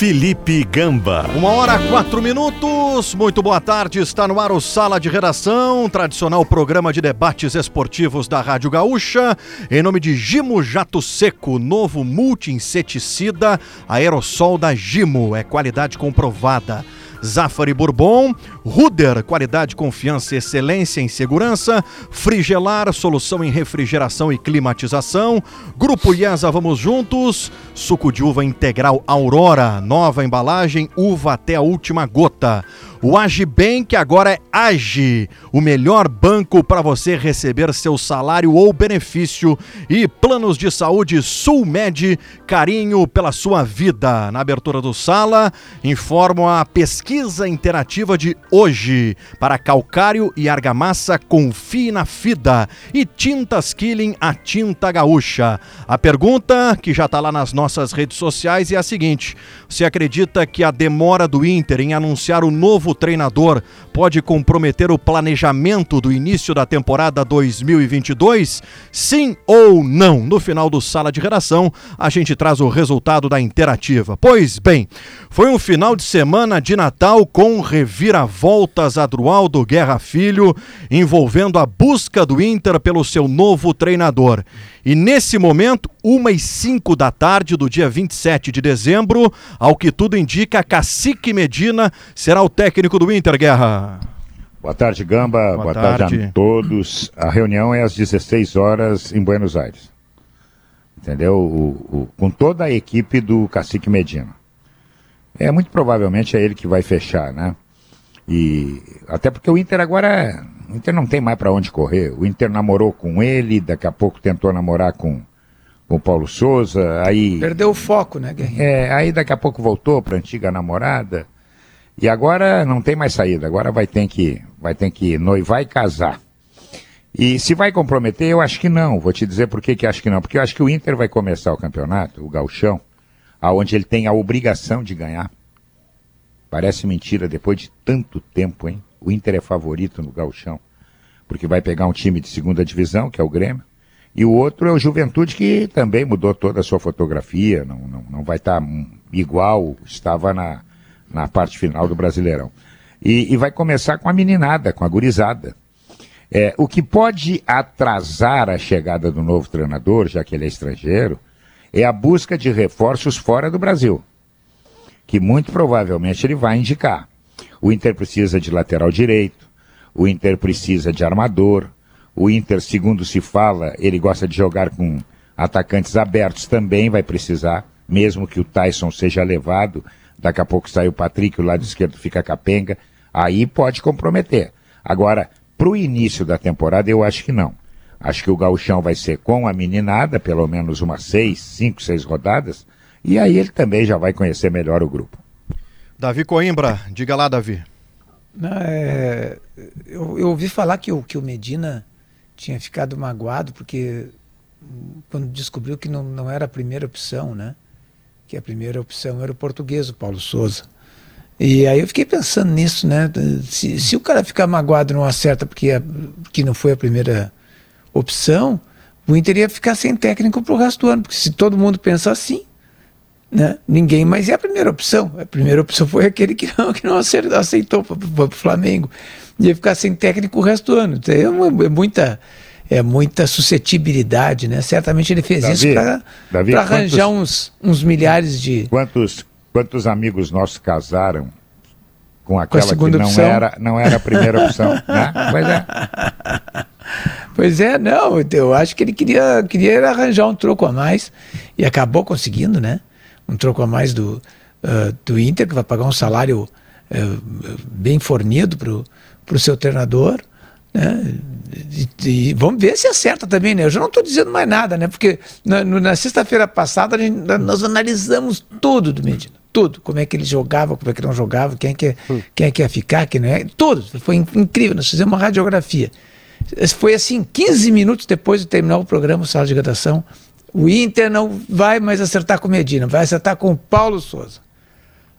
Felipe Gamba. Uma hora quatro minutos. Muito boa tarde. Está no ar o Sala de Redação, tradicional programa de debates esportivos da Rádio Gaúcha. Em nome de Gimo Jato Seco, novo multi-inseticida aerossol da Gimo. É qualidade comprovada. Zafari Bourbon, Ruder, qualidade, confiança excelência em segurança, Frigelar, solução em refrigeração e climatização, Grupo IESA, vamos juntos, suco de uva integral Aurora, nova embalagem, uva até a última gota. O Agibank agora é Agi, o melhor banco para você receber seu salário ou benefício e planos de saúde Sulmed, carinho pela sua vida. Na abertura do sala, informo a pesquisa interativa de hoje para calcário e argamassa confie na FIDA e tintas Killing a tinta gaúcha. A pergunta que já está lá nas nossas redes sociais é a seguinte: você acredita que a demora do Inter em anunciar o novo novo treinador pode comprometer o planejamento do início da temporada 2022? Sim ou não? No final do Sala de Redação, a gente traz o resultado da interativa. Pois bem, foi um final de semana de Natal com reviravoltas Adrualdo Guerra Filho, envolvendo a busca do Inter pelo seu novo treinador. E nesse momento, 1 e 5 da tarde do dia 27 de dezembro, ao que tudo indica, Cacique Medina será o técnico do Inter, Guerra. Boa tarde, Gamba. Boa, Boa tarde. tarde. a todos. A reunião é às 16 horas em Buenos Aires. Entendeu? O, o, com toda a equipe do Cacique Medina. É muito provavelmente é ele que vai fechar, né? E até porque o Inter agora o Inter não tem mais para onde correr. O Inter namorou com ele, daqui a pouco tentou namorar com, com o Paulo Souza, aí... Perdeu o foco, né, Guerrinho? É, aí daqui a pouco voltou para antiga namorada. E agora não tem mais saída, agora vai ter que, vai ter que noivar e casar. E se vai comprometer, eu acho que não. Vou te dizer por que, que acho que não. Porque eu acho que o Inter vai começar o campeonato, o gauchão, aonde ele tem a obrigação de ganhar. Parece mentira, depois de tanto tempo, hein? O Inter é favorito no gauchão, porque vai pegar um time de segunda divisão, que é o Grêmio, e o outro é o Juventude, que também mudou toda a sua fotografia, não, não, não vai estar tá igual estava na, na parte final do Brasileirão. E, e vai começar com a meninada, com a gurizada. É, o que pode atrasar a chegada do novo treinador, já que ele é estrangeiro, é a busca de reforços fora do Brasil, que muito provavelmente ele vai indicar. O Inter precisa de lateral direito, o Inter precisa de armador, o Inter, segundo se fala, ele gosta de jogar com atacantes abertos, também vai precisar, mesmo que o Tyson seja levado, daqui a pouco sai o Patrick, o lado esquerdo fica capenga, aí pode comprometer. Agora, para o início da temporada, eu acho que não. Acho que o gauchão vai ser com a meninada, pelo menos umas seis, cinco, seis rodadas, e aí ele também já vai conhecer melhor o grupo. Davi Coimbra, diga lá, Davi. É, eu, eu, ouvi falar que o, que o Medina tinha ficado magoado porque quando descobriu que não, não era a primeira opção, né? Que a primeira opção era o português, o Paulo Souza. E aí eu fiquei pensando nisso, né? Se, se o cara ficar magoado não acerta porque, a, não foi a primeira opção, o Inter ia ficar sem técnico pro resto do ano. Porque se todo mundo pensa assim, né? Ninguém mais é a primeira opção. A primeira opção foi aquele que não, que não aceitou para o Flamengo. Ia ficar sem técnico o resto do ano. Então, é, é muita é muita suscetibilidade, né? Certamente ele fez Davi, isso para arranjar uns, uns milhares de. Quantos, quantos amigos nossos casaram com aquela com que não opção? era, não era a primeira opção? né? Pois é. Pois é, não, eu acho que ele queria, queria arranjar um troco a mais e acabou conseguindo, né? um troco a mais do, uh, do Inter, que vai pagar um salário uh, bem fornido para o seu treinador. Né? E, e, vamos ver se acerta também, né? Eu já não estou dizendo mais nada, né? Porque na, na sexta-feira passada gente, nós analisamos tudo do Medina. Tudo. Como é que ele jogava, como é que não jogava, quem é que, hum. quem é que ia ficar, quem não é. Tudo. Foi incrível. Nós fizemos uma radiografia. Foi assim, 15 minutos depois de terminar o programa, sala de redação, O Inter não vai mais acertar com o Medina, vai acertar com o Paulo Souza.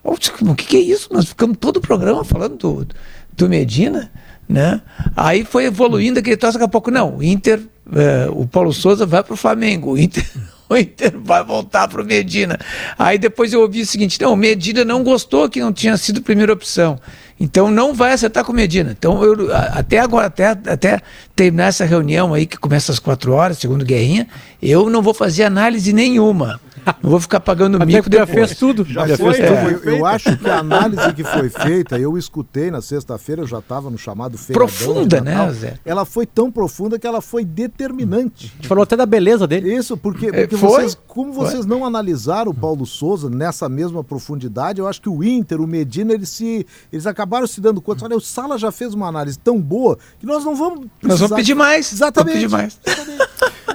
O que, que é isso? Nós ficamos todo o programa falando do, do Medina, né? Aí foi evoluindo aquele troço, daqui a pouco, não, o Inter, é, o Paulo Souza vai para o Flamengo, o Inter, o Inter vai voltar para o Medina. Aí depois eu ouvi o seguinte, não, o Medina não gostou que não tinha sido primeira opção. Então não vai acertar com Medina. Então eu, até agora, até, até terminar essa reunião aí que começa às quatro horas, segundo Guerrinha, eu não vou fazer análise nenhuma. Não vou ficar pagando Até mico já fez tudo. Já, Já foi, fez é, tudo. eu, eu acho que a análise que foi feita, eu escutei na sexta-feira, eu já estava no chamado feiradão Profunda, né, Zé? Ela foi tão profunda que ela foi determinante. A gente falou até da beleza dele. Isso, porque, É, porque foi? vocês, como vocês não analisaram o Paulo Souza nessa mesma profundidade, eu acho que o Inter, o Medina, eles, se, eles acabaram se dando conta. Olha, o Sala já fez uma análise tão boa que nós não vamos. Nós vamos precisar- pedir mais. Exatamente. Vamos pedir mais.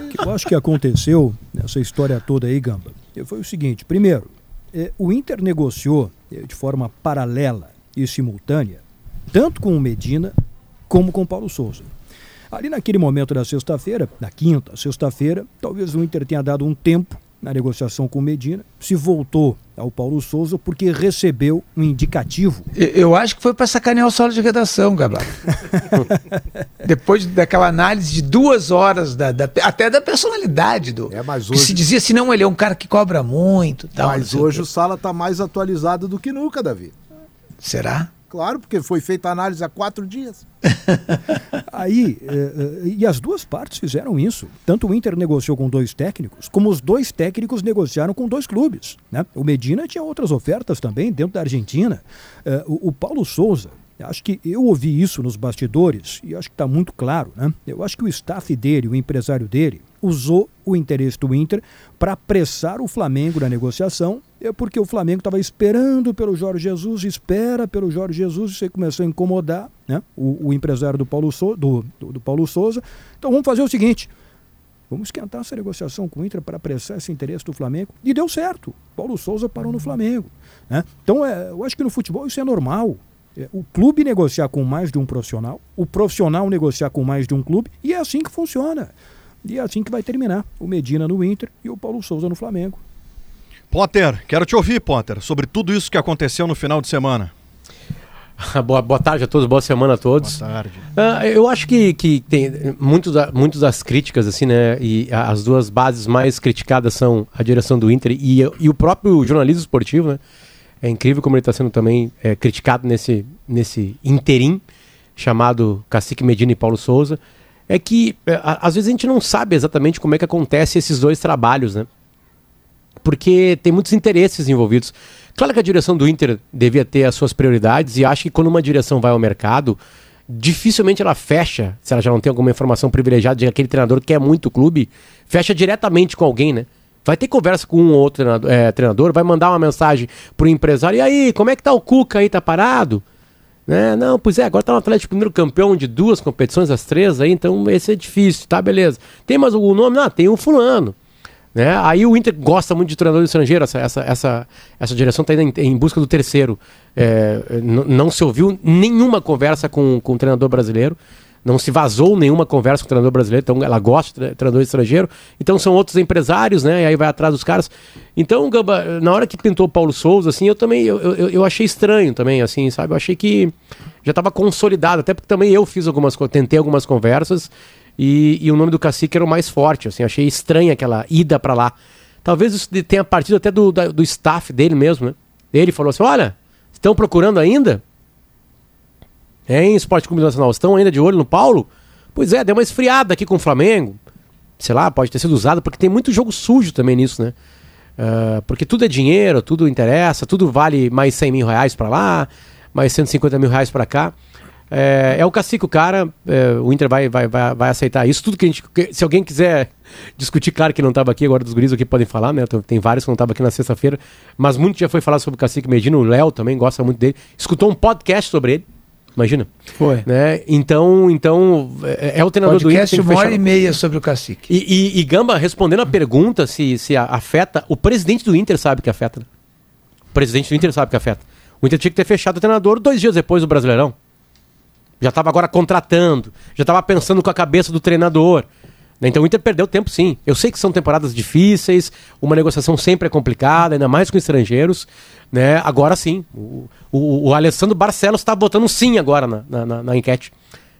Que eu acho que aconteceu nessa história toda aí, Gamba, foi o seguinte: primeiro, eh, o Inter negociou eh, de forma paralela e simultânea, tanto com o Medina como com o Paulo Souza. Ali naquele momento da sexta-feira, na quinta, sexta-feira, talvez o Inter tenha dado um tempo na negociação com o Medina, se voltou ao Paulo Souza porque recebeu um indicativo Eu- acho que foi para sacanear o solo de redação, Gabá. Depois daquela análise de duas horas, da, da- até da personalidade do. É, mas que hoje- se dizia assim, não, ele é um cara que cobra muito. Tal, Mas hoje o Sala está mais atualizado do que nunca, Davi. Será? Claro, porque foi feita a análise há quatro dias. Aí, eh, eh, e as duas partes fizeram isso. Tanto o Inter negociou com dois técnicos, como os dois técnicos negociaram com dois clubes. Né? O Medina tinha outras ofertas também dentro da Argentina. Eh, o, Paulo Souza, acho que eu ouvi isso nos bastidores e acho que está muito claro. Né? Eu acho que o staff dele, o empresário dele, usou o interesse do Inter para apressar o Flamengo na negociação, é porque o Flamengo estava esperando pelo Jorge Jesus, espera pelo Jorge Jesus, isso aí começou a incomodar né? o, o empresário do Paulo, Sou- do, do, do Paulo Souza. Então vamos fazer o seguinte: vamos esquentar essa negociação com o Inter para apressar esse interesse do Flamengo. E deu certo. Paulo Souza parou no Flamengo. Né? Então é, eu acho que no futebol isso é normal. É, O clube negociar com mais de um profissional, o profissional negociar com mais de um clube, e é assim que funciona. E é assim que vai terminar. O Medina no Inter e o Paulo Souza no Flamengo. Potter, quero te ouvir, Potter, sobre tudo isso que aconteceu no final de semana. boa, boa tarde a todos, boa semana a todos. Boa tarde. Ah, eu acho que, que tem muito, da, muito das críticas, assim, né? E as duas bases mais criticadas são a direção do Inter e, e o próprio jornalismo esportivo, né? É incrível como ele está sendo também é, criticado nesse, nesse interim chamado Cacique Medina e Paulo Souza. É que é, às vezes a gente não sabe exatamente como é que acontece esses dois trabalhos, né? Porque tem muitos interesses envolvidos. Claro que a direção do Inter devia ter as suas prioridades e acho que quando uma direção vai ao mercado, dificilmente ela fecha, se ela já não tem alguma informação privilegiada de que aquele treinador quer muito o clube, fecha diretamente com alguém, né? Vai ter conversa com um ou outro treinador, é, treinador, vai mandar uma mensagem pro empresário, e aí, como é que tá o Cuca aí, tá parado? Né? Não, pois é, agora tá no Atlético Mineiro campeão de duas competições, as três aí, então esse é difícil, tá, beleza. Tem mais algum nome? Não, tem o fulano. Né? Aí o Inter gosta muito de treinador estrangeiro, essa, essa, essa, essa direção está indo em, em busca do terceiro. É, não se ouviu nenhuma conversa com, com o treinador brasileiro, não se vazou nenhuma conversa com o treinador brasileiro, então ela gosta de tre- treinador estrangeiro. Então são outros empresários, né? E aí vai atrás dos caras. Então, Gamba, na hora que pintou o Paulo Souza, assim, eu também eu, eu, eu achei estranho também, assim, sabe? Eu achei que já estava consolidado, até porque também eu fiz algumas tentei algumas conversas e, e o nome do cacique era o mais forte, assim, achei estranha aquela ida para lá. Talvez isso tenha partido até do, da- do staff dele mesmo, né? Ele falou assim: olha, estão procurando ainda? Hein, Esporte Clube Nacional, estão ainda de olho no Paulo? Pois é, deu uma esfriada aqui com o Flamengo. Sei lá, pode ter sido usado, porque tem muito jogo sujo também nisso, né? Ah, porque tudo é dinheiro, tudo interessa, tudo vale mais 100 mil reais pra lá, mais 150 mil reais pra cá. É, é o cacique o cara, é, o Inter vai, vai, vai, vai aceitar isso. Tudo que a gente. Se alguém quiser discutir, claro que não estava aqui, agora dos guris aqui podem falar, né? Tem- vários que não estavam aqui na sexta-feira, mas muito já foi falar sobre o cacique Medina, o Léo também gosta muito dele. Escutou um podcast sobre ele, imagina. Foi. Né? Então, então é, é o treinador do Inter. Podcast uma hora e meia sobre o cacique. e, e- e Gamba, respondendo a pergunta se, se afeta, o presidente do Inter sabe que afeta. né? O presidente do Inter sabe que afeta. O Inter tinha que ter fechado o treinador dois dias depois do Brasileirão. Já estava agora contratando, já estava pensando com a cabeça do treinador. Né? Então o Inter perdeu tempo sim. Eu sei que são temporadas difíceis, uma negociação sempre é complicada, ainda mais com estrangeiros. Né? Agora sim. O, o, o Alessandro Barcelos está botando sim agora na, na, na, enquete.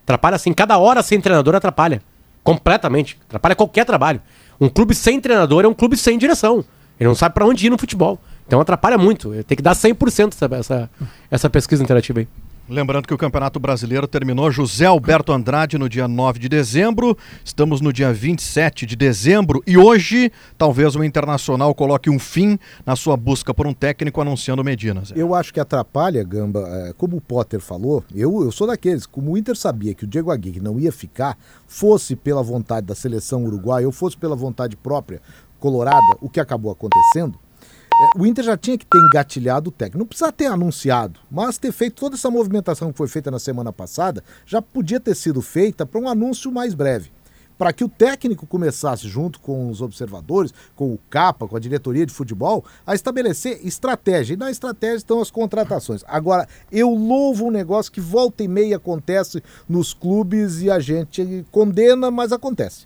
Atrapalha assim, cada hora sem treinador atrapalha. Completamente. Atrapalha qualquer trabalho. Um clube sem treinador é um clube sem direção. Ele não sabe para onde ir no futebol. Então atrapalha muito. Tem que dar 100% essa, essa, essa pesquisa interativa aí. Lembrando que o Campeonato Brasileiro terminou José Alberto Andrade no dia 9 de dezembro, estamos no dia 27 de dezembro e hoje talvez o Internacional coloque um fim na sua busca por um técnico anunciando Medina. Zé. Eu acho que atrapalha, Gamba, é, como o Potter falou, eu, eu sou daqueles, como o Inter sabia que o Diego Aguirre não ia ficar, fosse pela vontade da seleção uruguaia ou fosse pela vontade própria colorada, o que acabou acontecendo, o Inter já tinha que ter engatilhado o técnico. Não precisa ter anunciado, mas ter feito toda essa movimentação que foi feita na semana passada já podia ter sido feita para um anúncio mais breve. Para que o técnico começasse, junto com os observadores, com o CAPA, com a diretoria de futebol, a estabelecer estratégia. E na estratégia estão as contratações. Agora, eu louvo um negócio que volta e meia acontece nos clubes e a gente condena, mas acontece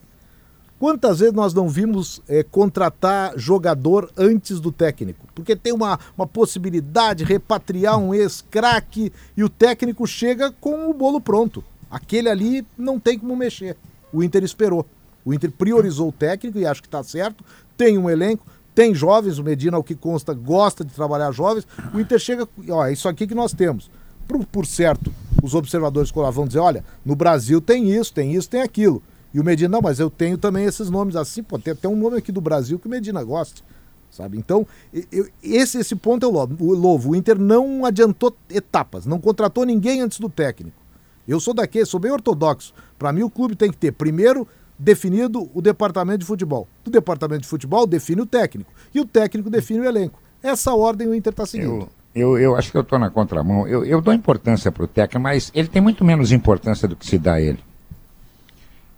Quantas vezes nós não vimos é, contratar jogador antes do técnico? Porque tem uma, uma possibilidade de repatriar um ex-craque e o técnico chega com o bolo pronto. Aquele ali não tem como mexer. O Inter esperou. O Inter priorizou o técnico e acho que está certo. Tem um elenco, tem jovens. O Medina, ao que consta, gosta de trabalhar jovens. O Inter chega, ó, é isso aqui que nós temos. Por, por certo, os observadores vão dizer: olha, no Brasil tem isso, tem isso, tem aquilo. E o Medina, não, mas eu tenho também esses nomes assim, pô, tem até um nome aqui do Brasil que o Medina gosta, sabe? Então, eu, esse, esse ponto eu louvo. O Inter não adiantou etapas, não contratou ninguém antes do técnico. Eu sou daqui, sou bem ortodoxo. Para mim, o clube tem que ter, primeiro, definido o departamento de futebol. O departamento de futebol define o técnico. E o técnico define o elenco. Essa ordem o Inter está seguindo. Eu, eu, eu, acho que eu estou na contramão. Eu, eu dou importância para o técnico, mas ele tem muito menos importância do que se dá a ele.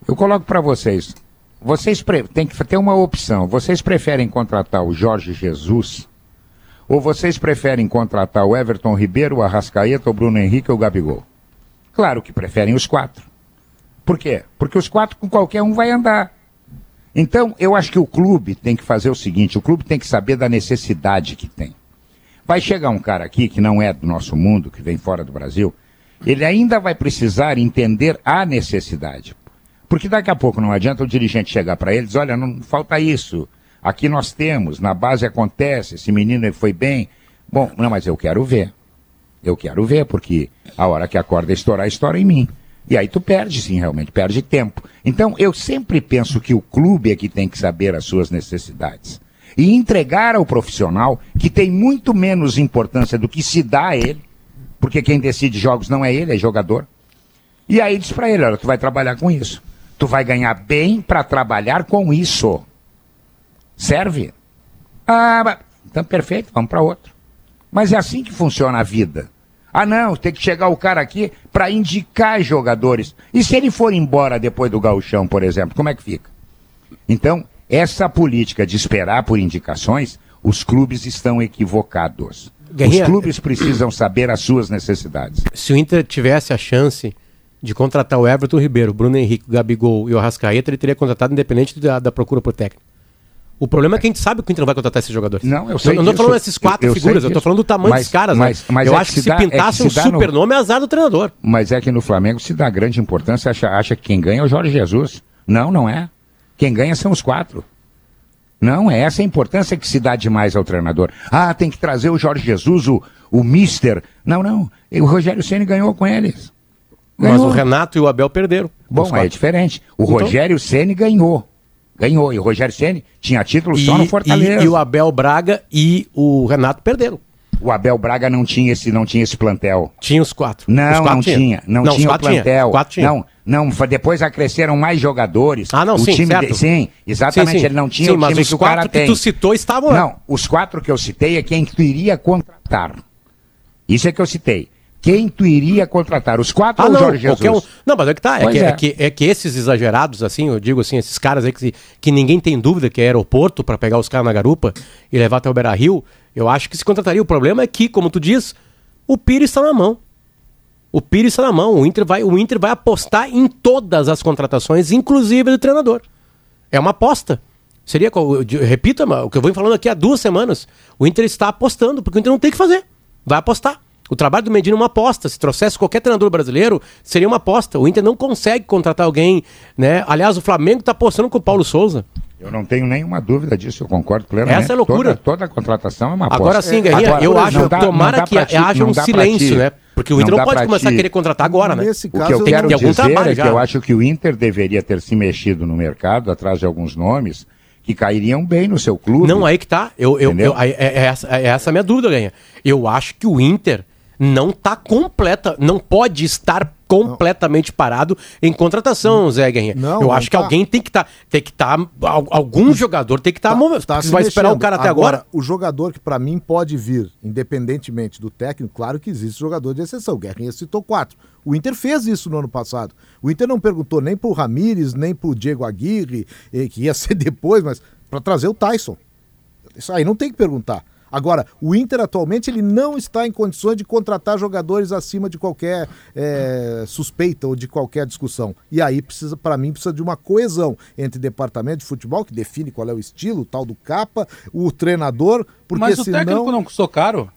Eu coloco para vocês. Vocês têm que ter uma opção. Vocês preferem contratar o Jorge Jesus ou vocês preferem contratar o Everton Ribeiro, o Arrascaeta, o Bruno Henrique ou o Gabigol? Claro que preferem os quatro. Por quê? Porque os quatro com qualquer um vai andar. Então, eu acho que o clube tem que fazer o seguinte: o clube tem que saber da necessidade que tem. Vai chegar um cara aqui que não é do nosso mundo, que vem fora do Brasil, ele ainda vai precisar entender a necessidade. Porque daqui a pouco não adianta o dirigente chegar para eles, olha, não falta isso. Aqui nós temos, na base acontece, esse menino foi bem. Bom, não, mas eu quero ver. Eu quero ver, porque a hora que a corda estourar, estoura em mim. E aí tu perde, sim, realmente, perde tempo. Então, eu sempre penso que o clube é que tem que saber as suas necessidades. E entregar ao profissional, que tem muito menos importância do que se dá a ele, porque quem decide jogos não é ele, é jogador. E aí diz para ele, olha, tu vai trabalhar com isso. Tu vai ganhar bem para trabalhar com isso. Serve? Ah, então perfeito, vamos para outro. Mas é assim que funciona a vida. Ah, não, tem que chegar o cara aqui para indicar jogadores. E se ele for embora depois do gauchão, por exemplo, como é que fica? Então, essa política de esperar por indicações, os clubes estão equivocados. Guerrinha, os clubes precisam saber as suas necessidades. Se o Inter tivesse a chance de contratar o Everton Ribeiro, Bruno Henrique, Gabigol e o Arrascaeta, ele teria contratado independente da, da procura por técnico. O problema é que a gente sabe que o Inter não vai contratar esses jogadores. Não, eu sei. Eu não estou falando desses quatro eu, eu figuras, eu estou falando do tamanho mas, dos caras. Né? Mas, mas eu é acho que, se, dá, pintasse é que se um super no... nome é azar do treinador. Mas é que no Flamengo se dá grande importância, acha, acha que quem ganha é o Jorge Jesus. Não, não é. Quem ganha são os quatro. Não, é essa a importância que se dá demais ao treinador. Ah, tem que trazer o Jorge Jesus, o, o Mister. Não, não. O Rogério Ceni ganhou com eles. Ganhou. Mas o Renato e o Abel perderam. Bom, é diferente. O então... Rogério Ceni ganhou. Ganhou. E o Rogério Ceni tinha título e, só no Fortaleza. E, e, o Abel Braga e o Renato perderam. O Abel Braga não tinha esse, não tinha esse plantel. Tinha os quatro. Não, os quatro não tinha. tinha. Não, não tinha o plantel. Tinha. Tinha. Não, não, depois acresceram mais jogadores. Ah, não, o sim, time certo. De, sim, exatamente. Sim, sim. Ele não tinha sim, o time mas que o cara tem. que tu citou estavam. Não, os quatro que eu citei é quem tu iria contratar. Isso é que eu citei quem tu iria contratar? Os quatro ah, ou não, Jorge Jesus? Um... Não, mas é que tá. É que, é. é. que, é que esses exagerados, assim, eu digo assim, esses caras aí que, que ninguém tem dúvida que é aeroporto para pegar os caras na garupa e levar até o Beira Rio, eu acho que se contrataria. O problema é que, como tu diz, o Pires está na mão. O Pires está na mão. O Inter, vai, o Inter vai apostar em todas as contratações, inclusive do treinador. É uma aposta. Seria, ma- o que eu venho falando aqui há duas semanas. O Inter está apostando, porque o Inter não tem o que fazer. Vai apostar. O trabalho do Medina é uma aposta. Se trouxesse qualquer treinador brasileiro, seria uma aposta. O Inter não consegue contratar alguém, né? Aliás, o Flamengo está apostando com o Paulo Souza. Eu não tenho nenhuma dúvida disso, eu concordo plenamente. Essa é loucura. Toda, toda contratação é uma aposta. Agora sim, Guerrinha, Agora, eu não acho, dá- tomara não que ti- haja não um silêncio, né? Porque o Inter não, dá pode começar ti- a querer contratar agora, né? Nesse O que caso, eu quero ter algum dizer trabalho é que já. eu acho que o Inter deveria ter se mexido no mercado atrás de alguns nomes que cairiam bem no seu clube. Não, aí que tá. Eu, eu, eu- é, é essa, é essa a minha dúvida, Ganha. Eu acho que o Inter não tá completa, não pode estar completamente parado em contratação, Zé Guerrinha. Não, eu não acho que tá. alguém tem que estar, tem que estar, algum jogador tem que estar, tá você se vai esperar o mexendo. cara até agora? O jogador que pra mim pode vir, independentemente do técnico, claro que existe jogador de exceção. Guerrinha citou quatro. O Inter fez isso no ano passado. O Inter não perguntou nem pro Ramires, nem pro Diego Aguirre, que ia ser depois, mas pra trazer o Tyson. Isso aí não tem que perguntar. Agora, o Inter atualmente ele não está em condições de contratar jogadores acima de qualquer eh, suspeita ou de qualquer discussão. E aí precisa, para mim, precisa de uma coesão entre departamento de futebol que define qual é o estilo, o tal do capa, o treinador, porque Mas o senão técnico não custou caro?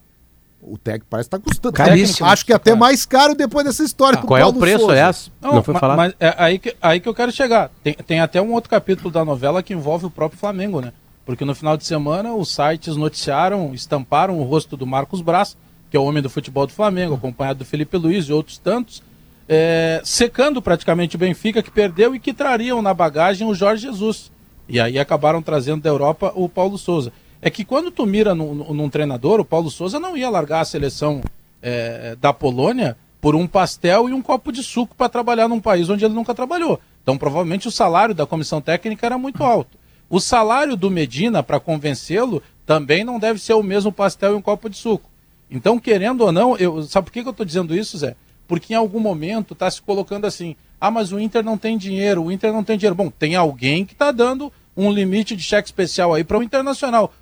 o técnico parece estar custando. Caríssimo. Acho que até mais caro depois dessa história. com Qual é o preço, Souza. aliás? Não, foi ma- falado. Mas é aí que, aí que eu quero chegar. Tem, tem até um outro capítulo da novela que envolve o próprio Flamengo, né? Porque no final de semana os sites noticiaram, estamparam o rosto do Marcos Braz, que é o homem do futebol do Flamengo, acompanhado do Felipe Luiz e outros tantos, é, secando praticamente o Benfica, que perdeu e que trariam na bagagem o Jorge Jesus. E aí acabaram trazendo da Europa o Paulo Souza. É que quando tu mira num, num- treinador, o Paulo Souza não ia largar a seleção é, da Polônia por um pastel e um copo de suco para trabalhar num país onde ele nunca trabalhou. Então, provavelmente, o salário da comissão técnica era muito alto. O salário do Medina, para convencê-lo, também não deve ser o mesmo pastel e um copo de suco. Então, querendo ou não, eu, sabe por que, que eu estou dizendo isso, Zé? Porque em algum momento está se colocando assim: ah, mas o Inter não tem dinheiro, o Inter não tem dinheiro. Bom, tem alguém que está dando um limite de cheque especial aí para o Internacional.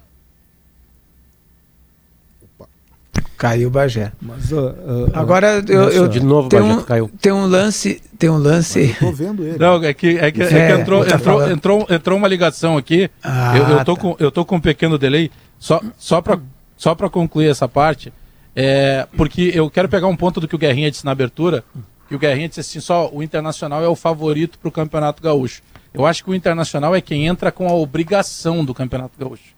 Caiu o Bagé. Mas, ah, ah, Agora eu, eu De novo, tem Bagé um, caiu. tem um lance, tem um lance. Tô vendo ele. Não, é que, é que, é que É, entrou, tá entrou, falando. entrou, entrou uma ligação aqui. Ah, eu, eu, tô tá. com, eu tô com um pequeno delay. Só, só para só pra concluir essa parte, é, porque eu quero pegar um ponto do que o Guerrinha disse na abertura, que o Guerrinha disse assim, só o Internacional é o favorito para o Campeonato Gaúcho. Eu acho que o Internacional é quem entra com a obrigação do Campeonato Gaúcho.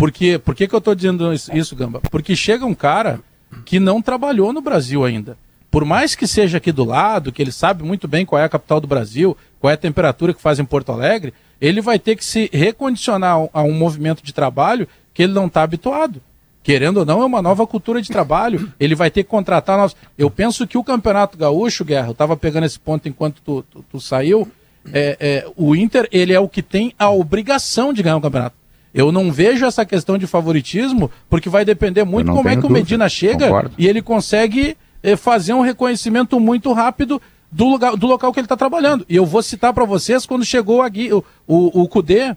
Por quê? Por que, que eu estou dizendo isso, Gamba? Porque chega um cara que não trabalhou no Brasil ainda. Por mais que seja aqui do lado, que ele sabe muito bem qual é a capital do Brasil, qual é a temperatura que faz em Porto Alegre, ele vai ter que se recondicionar a um- movimento de trabalho que ele não está habituado. Querendo ou não, é uma nova cultura de trabalho. Ele vai ter que contratar novos. Eu penso que o Campeonato Gaúcho, Guerra, eu estava pegando esse ponto enquanto tu, tu- tu saiu. é, é, o Inter, ele é o que tem a obrigação de ganhar o campeonato. Eu não vejo essa questão de favoritismo, porque vai depender muito como é que o dúvida, Medina chega concordo. e ele consegue eh, fazer um reconhecimento muito rápido do, lugar, do local que ele está trabalhando. E eu vou citar para vocês quando chegou a o, o, o Cudê.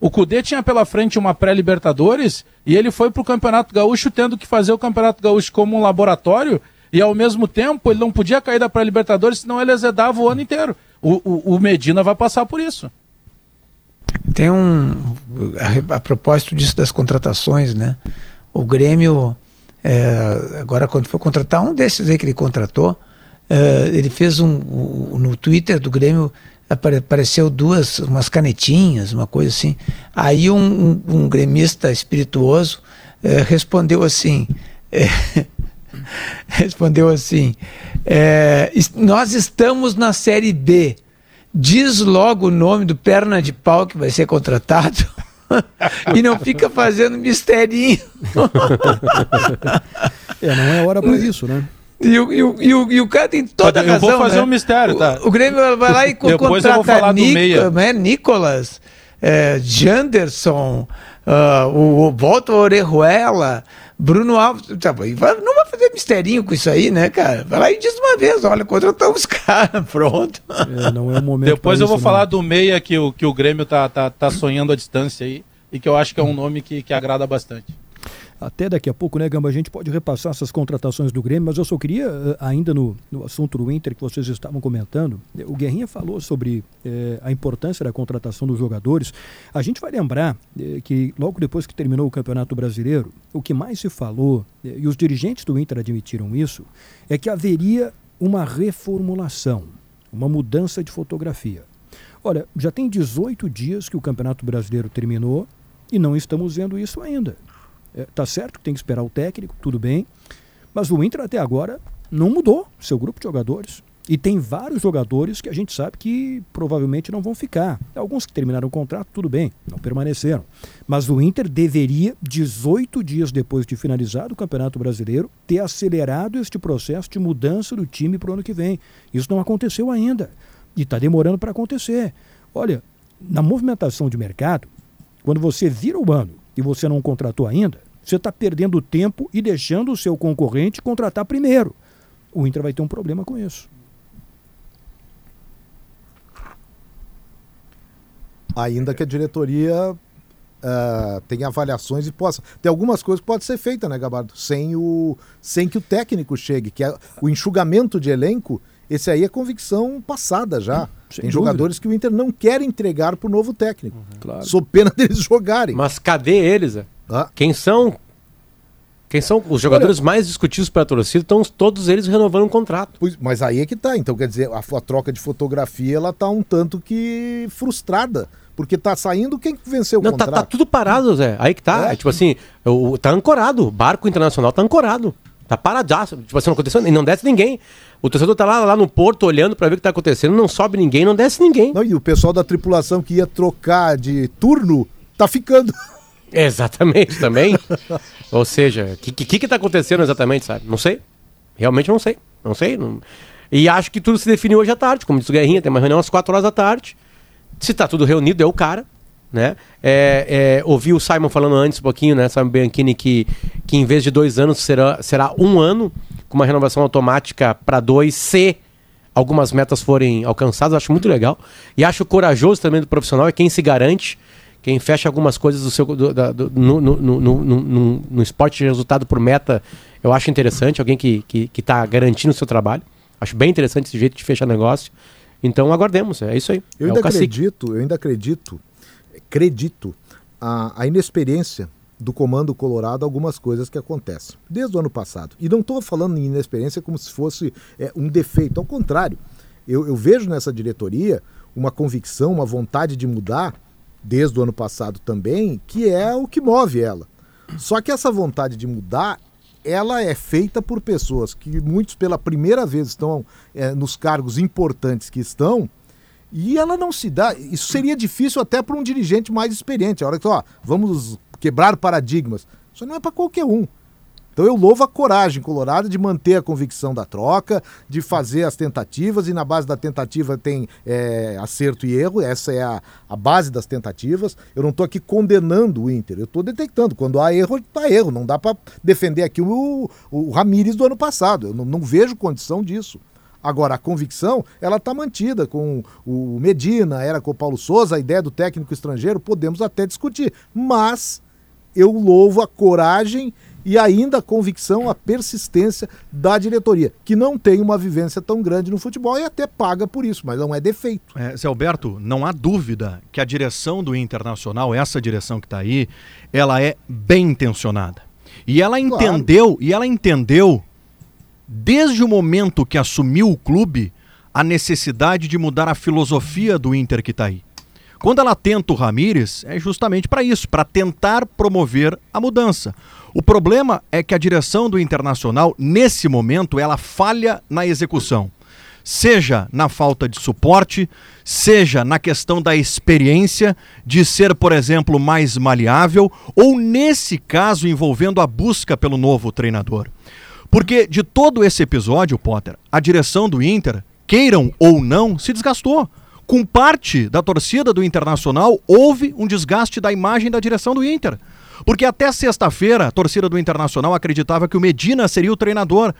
O Cudê tinha pela frente uma pré-Libertadores e ele foi para o Campeonato Gaúcho tendo que fazer o Campeonato Gaúcho como um laboratório e ao mesmo tempo ele não podia cair da pré-Libertadores, senão ele azedava o ano inteiro. O, o, o Medina vai passar por isso. Tem um. A, a propósito disso das contratações, né? O Grêmio, é, agora quando foi contratar um desses aí que ele contratou, é, ele fez um. o- no Twitter do Grêmio apare- apareceu duas, umas canetinhas, uma coisa assim. Aí um, um, um gremista espirituoso é, respondeu assim. é, respondeu assim: é, "Es- Nós estamos na Série B. Diz logo o nome do perna de pau que vai ser contratado. e não fica fazendo misterinho. é, não é hora para isso, né? E o, e, o, e, o, e o cara tem toda a Eu vou razão. fazer né? um mistério, tá? O, o Grêmio vai lá e contrata falar do Nic- meia. né, Nicolas, é, Janderson, ah, o, o Volta Orejuela, Bruno Alves. Tá, e não vai fazer misterinho com isso aí, né, cara? Vai lá e diz uma vez: olha, contratamos os caras, pronto. É, não é o momento. Depois eu vou isso, falar não. do meia que o, que o Grêmio tá, tá, tá sonhando à distância aí e que eu acho que é um nome que, que agrada bastante. Até daqui a pouco, né, Gamba, a gente pode repassar essas contratações do Grêmio, mas eu só queria, eh, ainda no, no assunto do Inter que vocês estavam comentando, eh, o Guerrinha falou sobre eh, a importância da contratação dos jogadores. A gente vai lembrar que logo depois que terminou o Campeonato Brasileiro, o que mais se falou, e os dirigentes do Inter admitiram isso, é que haveria uma reformulação, uma mudança de fotografia. Olha, já tem 18 dias que o Campeonato Brasileiro terminou e não estamos vendo isso ainda. É, tá certo que tem que esperar o técnico, tudo bem, mas o Inter até agora não mudou seu grupo de jogadores. E tem vários jogadores que a gente sabe que provavelmente não vão ficar. Alguns que terminaram o contrato, tudo bem, não permaneceram. Mas o Inter deveria, 18 dias depois de finalizado o Campeonato Brasileiro, ter acelerado este processo de mudança do time para o ano que vem. Isso não aconteceu ainda. E está demorando para acontecer. Olha, na movimentação de mercado, quando você vira o ano e você não contratou ainda, você está perdendo tempo e deixando o seu concorrente contratar primeiro. O Inter vai ter um problema com isso. Ainda que a diretoria uh, tenha avaliações e possa. Tem algumas coisas que podem ser feitas, né, Gabardo? Sem, o, sem que o técnico chegue, que é o enxugamento de elenco. Esse aí é convicção passada já. Sem Tem dúvida. jogadores que o Inter não quer entregar para o novo técnico. Claro. Sob pena deles jogarem. Mas cadê eles? Zé? Ah, Quem são? Quem são os jogadores mais discutidos pela torcida? Estão todos eles renovando um contrato. pois- mas aí é que tá. Então, quer dizer, a, a troca de fotografia ela tá um tanto que frustrada. Porque tá saindo quem venceu o Não, tá, contrato. tá tudo parado, Zé. Aí que tá. É. É, tipo assim, o, tá ancorado. O barco internacional tá ancorado. Tá paradaço. Tipo assim, não aconteceu. E não desce ninguém. O torcedor tá lá, lá no porto olhando pra ver o que tá acontecendo. Não sobe ninguém, não desce ninguém. Não, e o pessoal da tripulação que ia trocar de turno tá ficando. Exatamente, também. Ou seja, o que, que que tá acontecendo exatamente, sabe? Não sei. Realmente não sei. Não sei. não- E acho que tudo se definiu hoje à tarde. Como disse o Guerrinha, tem uma reunião às 4 horas da tarde. Se tá tudo reunido, é o cara. Né? É, é, ouvi o Simon falando antes um pouquinho, né? Simon Bianchini, que, que em vez de dois anos será, será um ano, com uma renovação automática para dois, se algumas metas forem alcançadas. Acho muito legal. E acho corajoso também do profissional, é quem se garante, quem fecha algumas coisas do seu, do- da- do- no, no, no, no, no- esporte de resultado por meta. Eu acho interessante, alguém que está que, que tá garantindo o seu trabalho. Acho bem interessante esse jeito de fechar negócio. Então aguardemos, é isso aí. Eu é ainda acredito, eu ainda acredito, acredito a, a inexperiência do comando colorado algumas coisas que acontecem desde o ano passado. E não estou falando em inexperiência como se fosse é, um defeito, ao contrário. Eu, eu vejo nessa diretoria uma convicção, uma vontade de mudar desde o ano passado também, que é o que move ela. Só que essa vontade de mudar, ela é feita por pessoas que muitos pela primeira vez estão é, nos cargos importantes que estão, e ela não se dá. Isso seria difícil até para um dirigente mais experiente. A hora que, ó, vamos quebrar paradigmas. Isso não é para qualquer um. Então eu louvo a coragem colorada de manter a convicção da troca, de fazer as tentativas, e na base da tentativa tem é, acerto e erro, essa é a, a base das tentativas. Eu não estou aqui condenando o Inter, eu estou detectando. Quando há erro, está erro. Não dá para defender aqui o, o Ramires do ano passado. Eu não, não vejo condição disso. Agora, a convicção, ela está mantida com o Medina, era com o Paulo Souza, a ideia do técnico estrangeiro, podemos até discutir. Mas eu louvo a coragem e ainda a convicção, a persistência da diretoria, que não tem uma vivência tão grande no futebol e até paga por isso, mas não é defeito. É, Zé Alberto, não há dúvida que a direção do Internacional, essa direção que está aí, ela é bem intencionada. E ela Claro. entendeu, e ela entendeu desde o momento que assumiu o clube a necessidade de mudar a filosofia do Inter que está aí. Quando ela tenta o Ramires, é justamente para isso, para tentar promover a mudança. O problema é que a direção do Internacional, nesse momento, ela falha na execução. Seja na falta de suporte, seja na questão da experiência, de ser, por exemplo, mais maleável, ou nesse caso envolvendo a busca pelo novo treinador. Porque de todo esse episódio, Potter, a direção do Inter, queiram ou não, se desgastou. Com parte da torcida do Internacional, houve um desgaste da imagem da direção do Inter. Porque até sexta-feira, a torcida do Internacional acreditava que o Medina seria o treinador.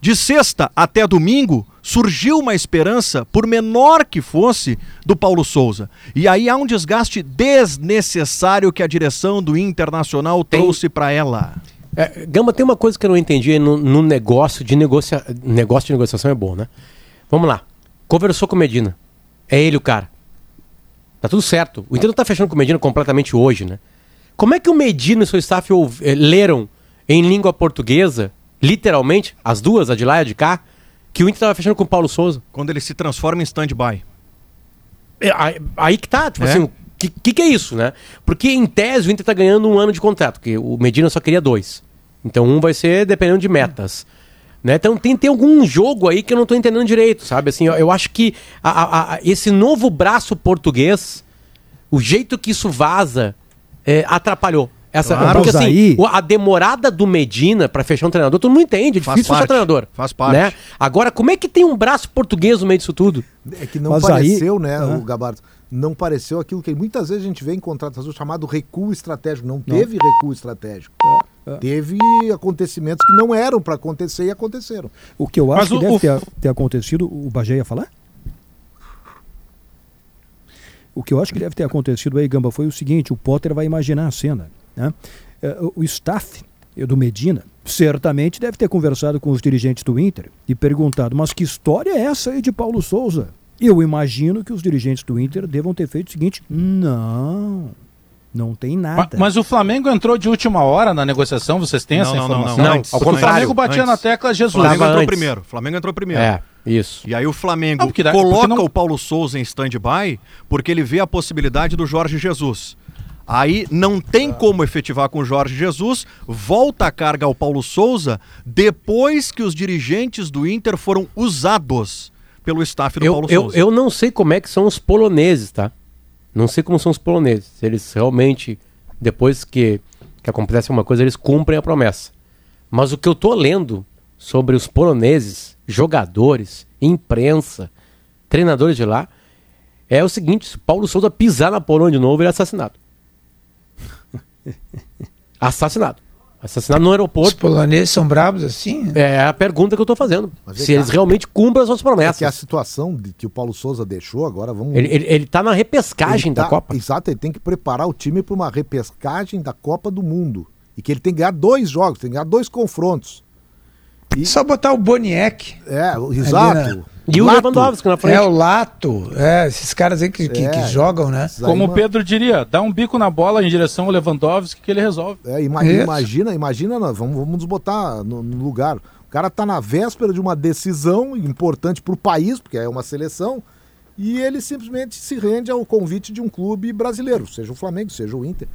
De sexta até domingo, surgiu uma esperança, por menor que fosse, do Paulo Souza. E aí há um desgaste desnecessário que a direção do Internacional Tem- trouxe para ela. É, Gamba, tem uma coisa que eu não entendi no, no negócio de negocia... negócio de negociação é bom, né? Vamos lá. Conversou com o Medina. É ele o cara. Tá tudo certo. O Inter não tá fechando com o Medina completamente hoje, né? Como é que o Medina e seu staff ouv- eh, leram em língua portuguesa, literalmente, as duas, a de lá e a de cá, que o Inter tava fechando com o Paulo Souza? Quando ele se transforma em stand-by. É, aí, aí que tá, tipo É? assim, que, que, que é isso, né? Porque em tese o Inter tá ganhando um ano de contrato, porque o Medina só queria dois. Então um vai ser dependendo de metas. Né? Então tem, tem algum jogo aí que eu não tô entendendo direito, sabe? Assim, eu, eu acho que a- a- a- esse novo braço português, o jeito que isso vaza, é, atrapalhou. Essa, Claro. porque assim, aí- a demorada do Medina pra fechar um treinador, todo mundo entende, é Faz difícil fechar parte, treinador. faz parte. Né? Agora, como é que tem um braço português no meio disso tudo? É que não Mas aí- pareceu, né, Aham. o Gabardo? Não pareceu aquilo que muitas vezes a gente vê em contratação chamado recuo estratégico. Não, teve recuo estratégico. É, Teve acontecimentos que não eram para acontecer e aconteceram. O que eu Mas acho que o- deve o- ter, ter acontecido, o Bagé ia falar? O que eu acho que deve ter acontecido aí, Gamba, foi o seguinte: o Potter vai imaginar a cena. Né? Eh, o- O staff do Medina certamente deve ter conversado com os dirigentes do Inter e perguntado: mas que história é essa aí de Paulo Souza? Eu imagino que os dirigentes do Inter devam ter feito o seguinte: não, não tem nada. Mas o Flamengo entrou de última hora na negociação, vocês têm Não, essa não, não, informação? não. Não, Antes, ao Porque o contrário, Flamengo batia na antes. tecla Jesus. Flamengo Tava entrou antes. primeiro. Flamengo entrou primeiro. É, isso. E aí o Flamengo porque porque coloca não- o Paulo Souza em stand-by porque ele vê a possibilidade do Jorge Jesus. Aí não tem como efetivar com o Jorge Jesus, volta a carga ao Paulo Souza depois que os dirigentes do Inter foram usados pelo staff do Eu, Paulo eu, Souza. eu não sei como é que são os poloneses, tá? Não sei como são os poloneses. Se eles realmente, depois que, que acontece alguma coisa, eles cumprem a promessa. Mas o que eu tô lendo sobre os poloneses, jogadores, imprensa, treinadores de lá, é o seguinte: se Paulo Souza pisar na Polônia de novo, ele é assassinado. assassinado. Assassinado no Os aeroporto. poloneses são bravos assim? É a pergunta que eu tô fazendo. Se eles realmente cumprem as suas É promessas. que a situação de- que o Paulo Souza deixou, agora vamos. Ele, ele, ele tá na repescagem Ele da tá- Copa. Exato, ele tem que preparar o time para uma repescagem da Copa do Mundo. E que ele tem que ganhar dois jogos, tem que ganhar dois confrontos. E- Só botar o Boniek. É, o- exato. E o Lato. Lewandowski na frente. É o Lato. É, esses caras aí que, que, É. que jogam, né? Como o. Pedro diria, dá um bico na bola em direção ao Lewandowski que ele resolve. É, ima- Isso. imagina, imagina, vamos, vamos nos botar no, no lugar. O cara tá na véspera de uma decisão importante para o país, porque é uma seleção, e ele simplesmente se rende ao convite de um clube brasileiro, seja o Flamengo, seja o Inter.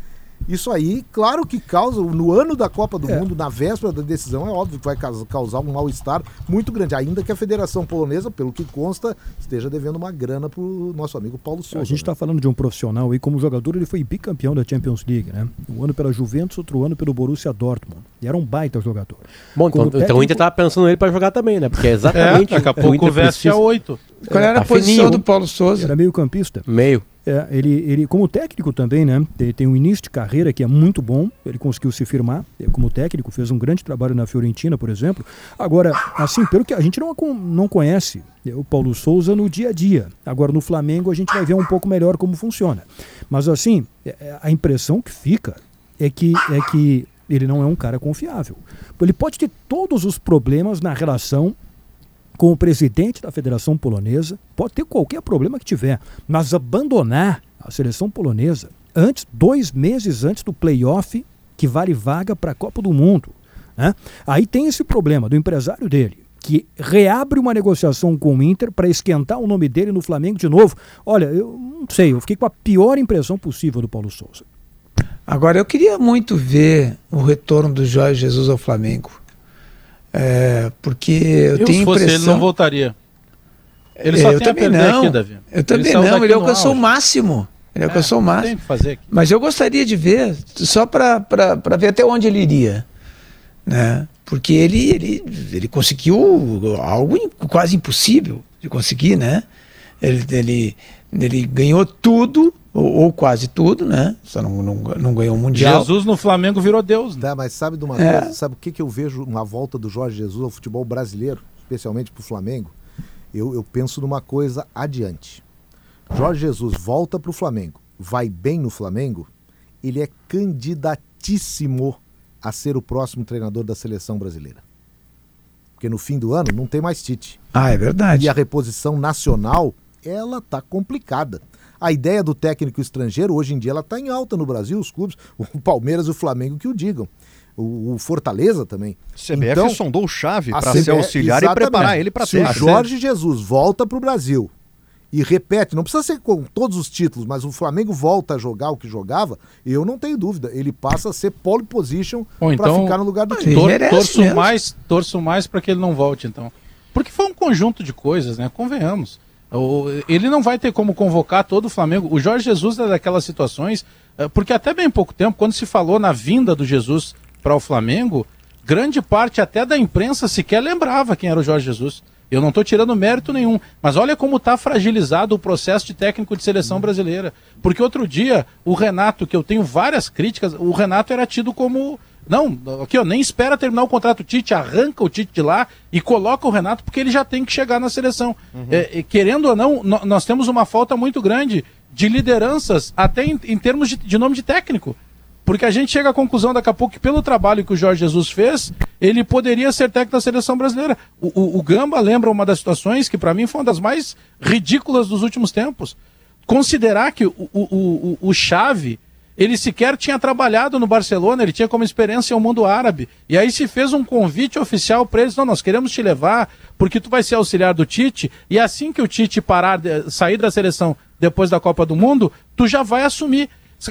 Isso aí, claro que causa, no ano da Copa do É. Mundo, na véspera da decisão, é óbvio que vai caus- causar um mal-estar muito grande. Ainda que a Federação Polonesa, pelo que consta, esteja devendo uma grana pro nosso amigo Paulo Souza. A gente né? está falando de um profissional e como jogador ele foi bicampeão da Champions League, né? Um ano pela Juventus, outro ano pelo Borussia Dortmund. E era um baita jogador. Bom, então, Como então o técnico- Inter tava pensando nele pra jogar também, né? Porque é É, exatamente daqui a o que o pouco Inter a precisa. 8. Qual era tá a posição fininho. do Paulo Souza? Era meio campista. Meio. É, ele, ele, como técnico também, né? Tem, tem um início de carreira que é muito bom. Ele conseguiu se firmar é, como técnico, fez um grande trabalho na Fiorentina, por exemplo. Agora, assim, pelo que a gente não, não conhece é, o Paulo Souza no dia a dia. Agora, no Flamengo, a gente vai ver um pouco melhor como funciona. Mas, assim, é, a impressão que fica é que, é que ele não é um cara confiável. Ele pode ter todos os problemas na relação com o presidente da Federação Polonesa, pode ter qualquer problema que tiver, mas abandonar a seleção polonesa antes, dois meses antes do playoff que vale vaga para a Copa do Mundo. Né? Aí tem esse problema do empresário dele, que reabre uma negociação com o Inter para esquentar o nome dele no Flamengo de novo. Olha, eu não sei, eu fiquei com a pior impressão possível do Paulo Souza. Agora, eu queria muito ver o retorno do Jorge Jesus ao Flamengo. É, porque eu, Eu, tenho se fosse ele, impressão... não voltaria. Ele É, só eu tem também não. aqui, Davi. Eu também saiu não, ele alcançou o máximo. Ele alcançou o máximo. Mas eu gostaria de ver, só para ver até onde ele iria. Né? Porque ele, ele, ele conseguiu algo quase impossível de conseguir, né? Ele, ele, ele ganhou tudo, ou, ou quase tudo, né? Só não, não, não ganhou o Mundial. Jesus no Flamengo virou Deus. Né? Tá, mas sabe de uma É. coisa? Sabe o que, que eu vejo na volta do Jorge Jesus ao futebol brasileiro, especialmente pro Flamengo? Eu, eu penso numa coisa adiante. Jorge Jesus volta pro Flamengo, vai bem no Flamengo, ele é candidatíssimo a ser o próximo treinador da seleção brasileira. Porque no fim do ano não tem mais Tite. Ah, é verdade. E a reposição nacional, ela tá complicada. A ideia do técnico estrangeiro, hoje em dia, ela está em alta no Brasil, os clubes, o Palmeiras e o Flamengo que o digam. O, o Fortaleza também. CBF Então, sondou o Chave para ser auxiliar e preparar ele para Se o ter. Jorge Jesus volta para o Brasil e repete, não precisa ser com todos os títulos, mas o Flamengo volta a jogar o que jogava, eu não tenho dúvida, ele passa a ser pole position para então- ficar no lugar do Ele time. Tor- torço mesmo. mais, torço mais para que ele não volte, então. Porque foi um conjunto de coisas, né? Convenhamos. Ele não vai ter como convocar todo o Flamengo. O Jorge Jesus é daquelas situações, eh, porque até bem pouco tempo, quando se falou na vinda do Jesus para o Flamengo, grande parte até da imprensa sequer lembrava quem era o Jorge Jesus. Eu não estou tirando mérito nenhum, mas olha como está fragilizado o processo de técnico de seleção brasileira. Porque outro dia, o Renato, que eu tenho várias críticas, o Renato era tido como. Não, aqui ó, nem espera terminar o contrato Tite, arranca o Tite de lá e coloca o Renato porque ele já tem que chegar na seleção. É, é, querendo ou não, nó- nós temos uma falta muito grande de lideranças, até em, em termos de, de nome de técnico. Porque a gente chega à conclusão daqui a pouco que pelo trabalho que o Jorge Jesus fez, ele poderia ser técnico da seleção brasileira. O, o- o Gamba lembra uma das situações que para mim foi uma das mais ridículas dos últimos tempos. Considerar que o, o, o, o Xavi, ele sequer tinha trabalhado no Barcelona, ele tinha como experiência o mundo árabe. E aí se fez um convite oficial para eles, não, nós queremos te levar, porque tu vai ser auxiliar do Tite, e assim que o Tite parar, de- sair da seleção depois da Copa do Mundo, tu já vai assumir.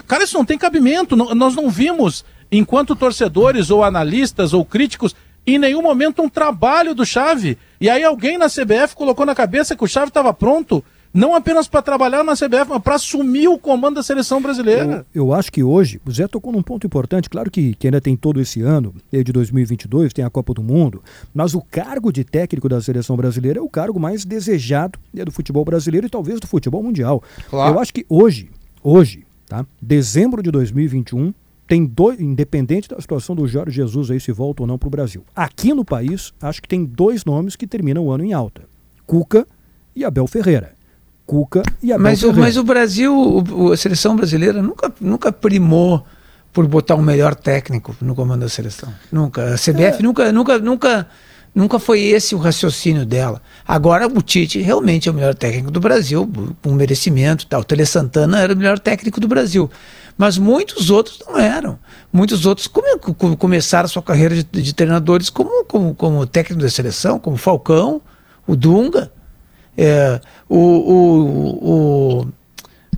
Cara, isso não tem cabimento. Não- nós não vimos, enquanto torcedores ou analistas ou críticos, em nenhum momento um trabalho do Chave. E aí alguém na CBF colocou na cabeça que o Chave estava pronto, não apenas para trabalhar na CBF, mas para assumir o comando da seleção brasileira. Eu acho que hoje, o Zé tocou num ponto importante, claro que, que ainda tem todo esse ano, de 2022, tem a Copa do Mundo, mas o cargo de técnico da seleção brasileira é o cargo mais desejado eh, do futebol brasileiro e talvez do futebol mundial. Claro. Eu acho que hoje, hoje, tá? Dezembro de 2021, tem dois, independente da situação do Jorge Jesus aí se volta ou não para o Brasil. Aqui no país, acho que tem dois nomes que terminam o ano em alta: Cuca e Abel Ferreira. Cuca e Abel Mas, o- Ferreira. mas o Brasil, o- o- a seleção brasileira nunca, nunca primou por botar um melhor técnico no comando da seleção. Nunca. A É. CBF nunca, nunca, nunca, nunca foi esse o raciocínio dela. Agora o Tite realmente é o melhor técnico do Brasil, com merecimento. e Tal. O Tele Santana era o melhor técnico do Brasil. Mas muitos outros não eram. Muitos outros come- co- começaram a sua carreira de, de treinadores como, como, como técnico da seleção, como Falcão, o Dunga. É, o, o, o,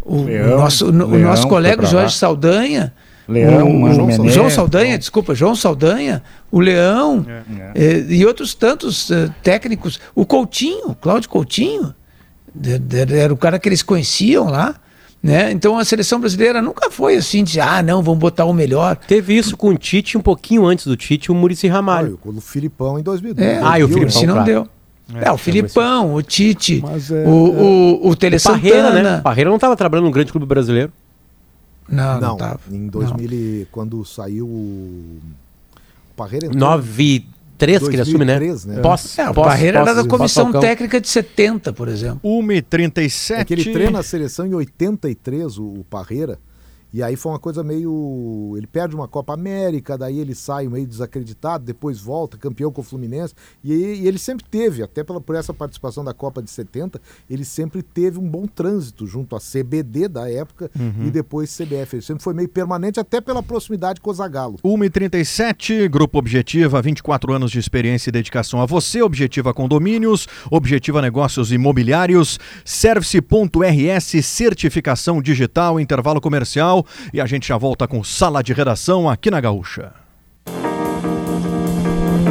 o Leão, nosso, o Leão nosso foi colega. Jorge Saldanha. Leão, o, João, Menezes. João Saldanha, desculpa, João Saldanha, o Leão eh, e outros tantos eh, técnicos. O Coutinho, Cláudio Coutinho, de- de- era o cara que eles conheciam lá. Né? Então a seleção brasileira nunca foi assim de ah, não, vamos botar o melhor. Teve isso com o Tite um pouquinho antes do Tite, o Murici Ramalho. Olha, o Filipão em 2002. É, Ah, e o Filipão, se não claro. deu. É, o Filipão, o Tite, Mas, é, o, o, o Tele Parreira, Santana. né? Parreira não estava trabalhando num grande clube brasileiro. Não, não, Não, tava. em 2000, e- quando saiu o o Parreira entrou- 9 3 que ele assume, né? 2003, né? Pós, É, o pós- Parreira era da comissão técnica de 70, por exemplo. 1h37. É que ele treina a seleção em 83, o, o Parreira. E aí foi uma coisa meio. Ele perde uma Copa América, daí ele sai meio desacreditado, depois volta, campeão com o Fluminense. E, e ele sempre teve, até pela, por essa participação da Copa de 70, ele sempre teve um bom trânsito junto à CBD da época e depois CBF. Ele sempre foi meio permanente, até pela proximidade com o Zagallo. 1h37, Grupo Objetiva, 24 anos de experiência e dedicação a você. Objetiva Condomínios, Objetiva Negócios Imobiliários, Service.rs, certificação digital, intervalo comercial. E a gente já volta com sala de redação aqui na Gaúcha.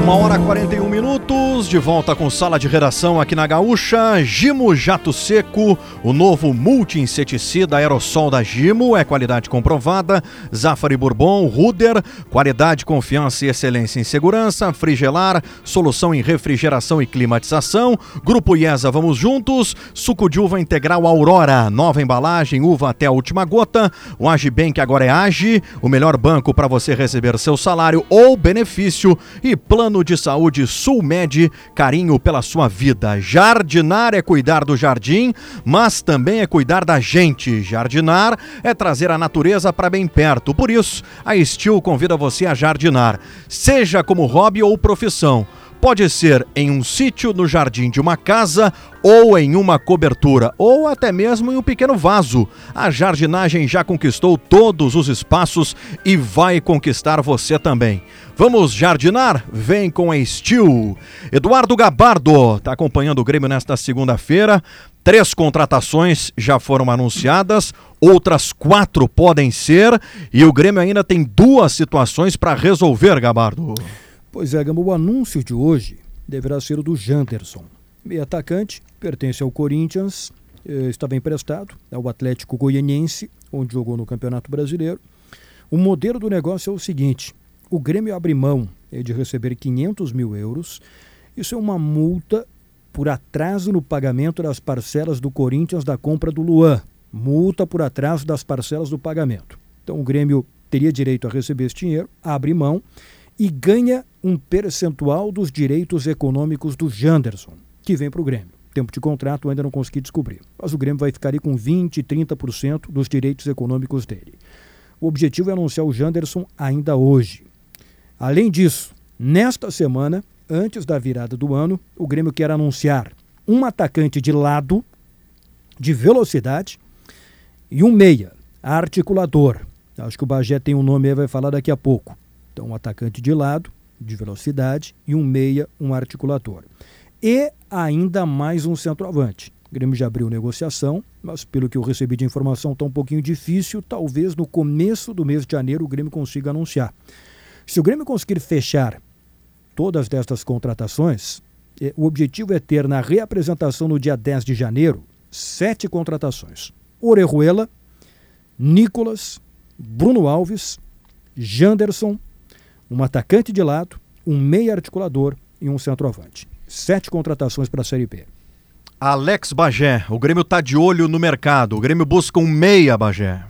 Uma hora e 41 minutos, de volta com sala de redação aqui na Gaúcha. Gimo Jato Seco, o novo multi-inseticida aerossol da Gimo, é qualidade comprovada. Zafari Bourbon, Ruder, qualidade, confiança e excelência em segurança. Frigelar, solução em refrigeração e climatização. Grupo IESA, vamos juntos. Suco de uva integral Aurora, nova embalagem, uva até a última gota. O Agibank agora é Agi, o melhor banco para você receber seu salário ou benefício. E plano Plano de Saúde Sulmed, carinho pela sua vida. Jardinar é cuidar do jardim, mas também é cuidar da gente. Jardinar é trazer a natureza para bem perto. Por isso, a Steel convida você a jardinar, seja como hobby ou profissão. Pode ser em um sítio no jardim de uma casa ou em uma cobertura, ou até mesmo em um pequeno vaso. A jardinagem já conquistou todos os espaços e vai conquistar você também. Vamos jardinar? Vem com a Steel. Eduardo Gabardo está acompanhando o Grêmio nesta segunda-feira. Três contratações já foram anunciadas, outras quatro podem ser, e o Grêmio ainda tem duas situações para resolver, Gabardo. Pois é, Gamba, o anúncio de hoje deverá ser o do Janderson. Meio atacante, pertence ao Corinthians, eh, estava emprestado ao Atlético Goianiense, onde jogou no Campeonato Brasileiro. O modelo do negócio é o seguinte: o Grêmio abre mão eh, de receber 500 mil euros. Isso é uma multa por atraso no pagamento das parcelas do Corinthians da compra do Luan. Multa por atraso das parcelas do pagamento. Então o Grêmio teria direito a receber esse dinheiro, abre mão e ganha um percentual dos direitos econômicos do Janderson, que vem para o Grêmio. Tempo de contrato ainda não consegui descobrir, mas o Grêmio vai ficar ali com 20, 30% dos direitos econômicos dele. O objetivo é anunciar o Janderson ainda hoje. Além disso, nesta semana, antes da virada do ano, o Grêmio quer anunciar um atacante de lado, de velocidade, e um meia, articulador. Acho que o Bagé tem um nome aí, vai falar daqui a pouco. Então, um atacante de lado, de velocidade, e um meia, um articulador. E ainda mais um centroavante. O Grêmio já abriu negociação, mas pelo que eu recebi de informação está um pouquinho difícil. Talvez no começo do mês de janeiro o Grêmio consiga anunciar. Se o Grêmio conseguir fechar todas destas contratações, eh, o objetivo é ter na reapresentação no dia 10 de janeiro sete contratações: Orejuela, Nicolas, Bruno Alves, Janderson, um atacante de lado, um meia articulador e um centroavante. Sete contratações para a Série B. Alex Bagé, o Grêmio tá de olho no mercado. O Grêmio busca um meia, Bagé.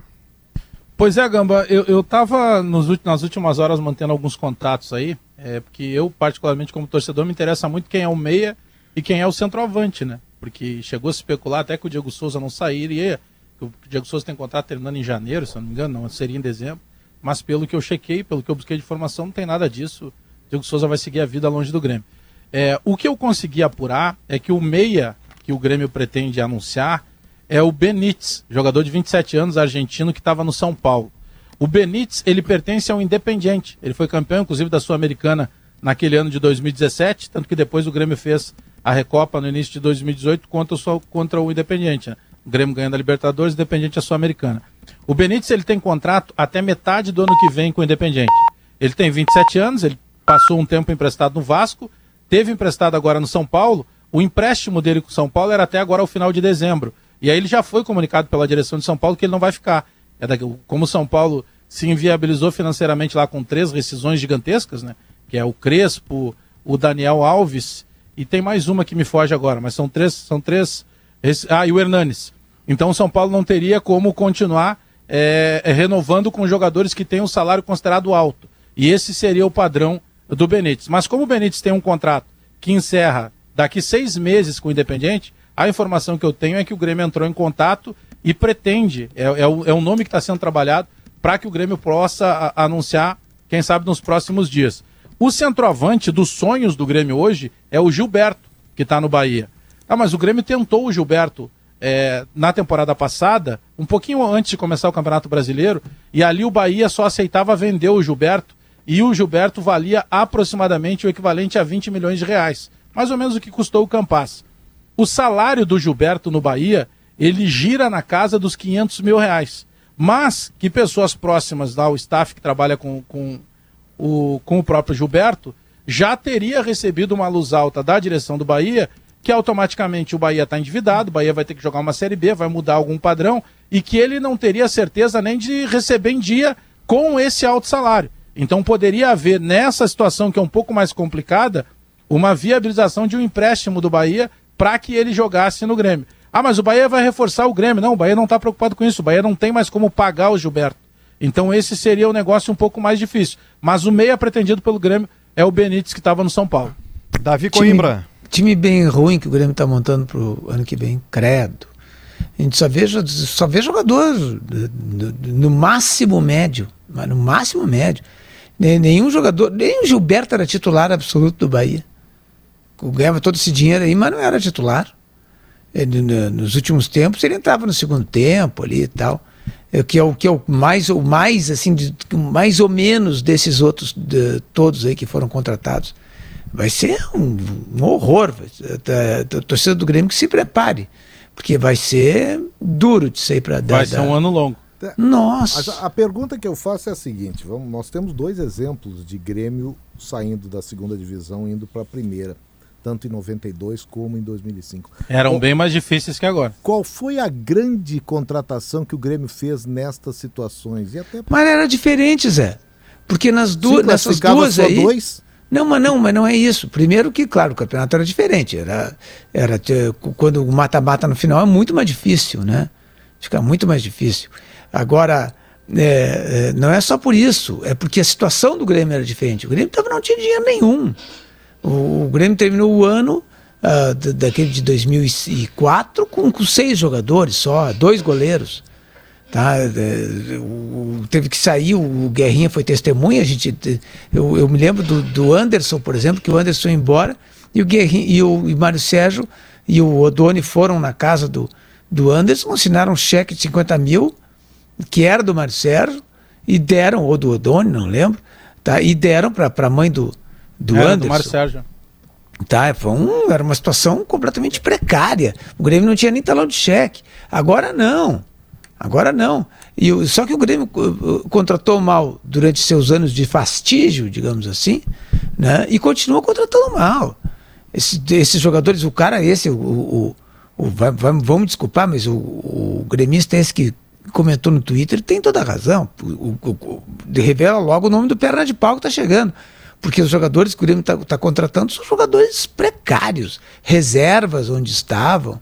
Pois é, Gamba, eu, eu tava nos, nas últimas horas mantendo alguns contatos aí, é, porque eu, particularmente como torcedor, me interessa muito quem é o meia e quem é o centroavante, né? Porque chegou a se especular até que o Diego Souza não sairia, que o Diego Souza tem contrato terminando em janeiro, se eu não me engano, não, seria em dezembro. Mas pelo que eu chequei, pelo que eu busquei de informação, não tem nada disso. Diego Souza vai seguir a vida longe do Grêmio. É, o que eu consegui apurar é que o meia que o Grêmio pretende anunciar é o Benítez, jogador de 27 anos, argentino, que estava no São Paulo. O Benítez, ele pertence ao Independiente. Ele foi campeão, inclusive, da Sul-Americana naquele ano de 2017, tanto que depois o Grêmio fez a Recopa no início de 2018 contra o, contra o Independiente. Né? O Grêmio ganhando a Libertadores, Independiente a Sul-Americana. O Benítez ele tem contrato até metade do ano que vem com o Independiente. Ele tem 27 anos, ele passou um tempo emprestado no Vasco, teve emprestado agora no São Paulo. O empréstimo dele com o São Paulo era até agora o final de dezembro. E aí ele já foi comunicado pela direção de São Paulo que ele não vai ficar. É daqui, como o São Paulo se inviabilizou financeiramente lá com três rescisões gigantescas, né? Que é o Crespo, o Daniel Alves e tem mais uma que me foge agora, mas são três, são três. Ah, e o Hernanes. Então o São Paulo não teria como continuar é, é, renovando com jogadores que têm um salário considerado alto. E esse seria o padrão do Benítez. Mas como o Benítez tem um contrato que encerra daqui seis meses com o Independiente, a informação que eu tenho é que o Grêmio entrou em contato e pretende, é, é, o, é o nome que está sendo trabalhado, para que o Grêmio possa a, anunciar, quem sabe, nos próximos dias. O centroavante dos sonhos do Grêmio hoje é o Gilberto, que está no Bahia. Ah, mas o Grêmio tentou o Gilberto é, na temporada passada, um pouquinho antes de começar o Campeonato Brasileiro, e ali o Bahia só aceitava vender o Gilberto, e o Gilberto valia aproximadamente o equivalente a 20 milhões de reais, mais ou menos o que custou o Campas. O salário do Gilberto no Bahia, ele gira na casa dos 500 mil reais, mas que pessoas próximas lá, o staff que trabalha com, com, o, com o próprio Gilberto, já teria recebido uma luz alta da direção do Bahia que automaticamente o Bahia está endividado, o Bahia vai ter que jogar uma Série B, vai mudar algum padrão, e que ele não teria certeza nem de receber em dia com esse alto salário. Então poderia haver, nessa situação que é um pouco mais complicada, uma viabilização de um empréstimo do Bahia para que ele jogasse no Grêmio. Ah, mas o Bahia vai reforçar o Grêmio. Não, o Bahia não está preocupado com isso. O Bahia não tem mais como pagar o Gilberto. Então esse seria o negócio um pouco mais difícil. Mas o meia pretendido pelo Grêmio é o Benítez que estava no São Paulo. Davi Coimbra. Time, bem ruim que o Grêmio está montando para o ano que vem, credo. A gente só vê, só vê jogador no máximo médio, mas no máximo médio. Nenhum jogador, nem o Gilberto era titular absoluto do Bahia. Ganhava todo esse dinheiro aí, mas não era titular. Nos últimos tempos ele entrava no segundo tempo ali e tal. É, que é o que é o mais ou mais assim de, mais ou menos desses outros de, todos aí que foram contratados vai ser um, um horror a, torcida do Grêmio que se prepare porque vai ser duro de sair para dar vai ser um ano longo nossa a, a, pergunta que eu faço é a seguinte vamos nós temos dois exemplos de Grêmio saindo da segunda divisão indo para a primeira tanto em 92 como em 2005. Eram qual, bem mais difíceis que agora. Qual foi a grande contratação que o Grêmio fez nestas situações? E até... Mas era diferente, Zé. Porque nas duas, nessas duas aí... Dois? Não, mas não, mas não é isso. Primeiro que, claro, o campeonato era diferente. Era, era quando o mata-mata no final é muito mais difícil, né? Fica muito mais difícil. Agora, é, é, não é só por isso, é porque a situação do Grêmio era diferente. O Grêmio tava, não tinha dinheiro nenhum. O, o Grêmio terminou o ano uh, daquele de 2004 com, com seis jogadores só, dois goleiros. Tá? É, o, teve que sair, o Guerrinha foi testemunha. A gente, eu, eu me lembro do, do Anderson, por exemplo, que o Anderson foi embora e o Guerrinha e o e Mário Sérgio e o Odoni foram na casa do, do Anderson, assinaram um cheque de 50 mil, que era do Mário Sérgio, e deram, ou do Odoni, não lembro, tá? e deram para a mãe do, do era Anderson. Do Mário Sérgio. Tá, foi um, era uma situação completamente precária. O Grêmio não tinha nem talão de cheque. Agora não. Agora não. E, só que o Grêmio contratou mal durante seus anos de fastígio, digamos assim, né? e continua contratando mal. Esse, esses jogadores, o cara esse, o, o, o vai, vai, vamos desculpar, mas o, o gremista esse que comentou no Twitter tem toda a razão. O, o, revela logo o nome do perna de pau que está chegando. Porque os jogadores que o Grêmio está tá contratando são jogadores precários, reservas onde estavam.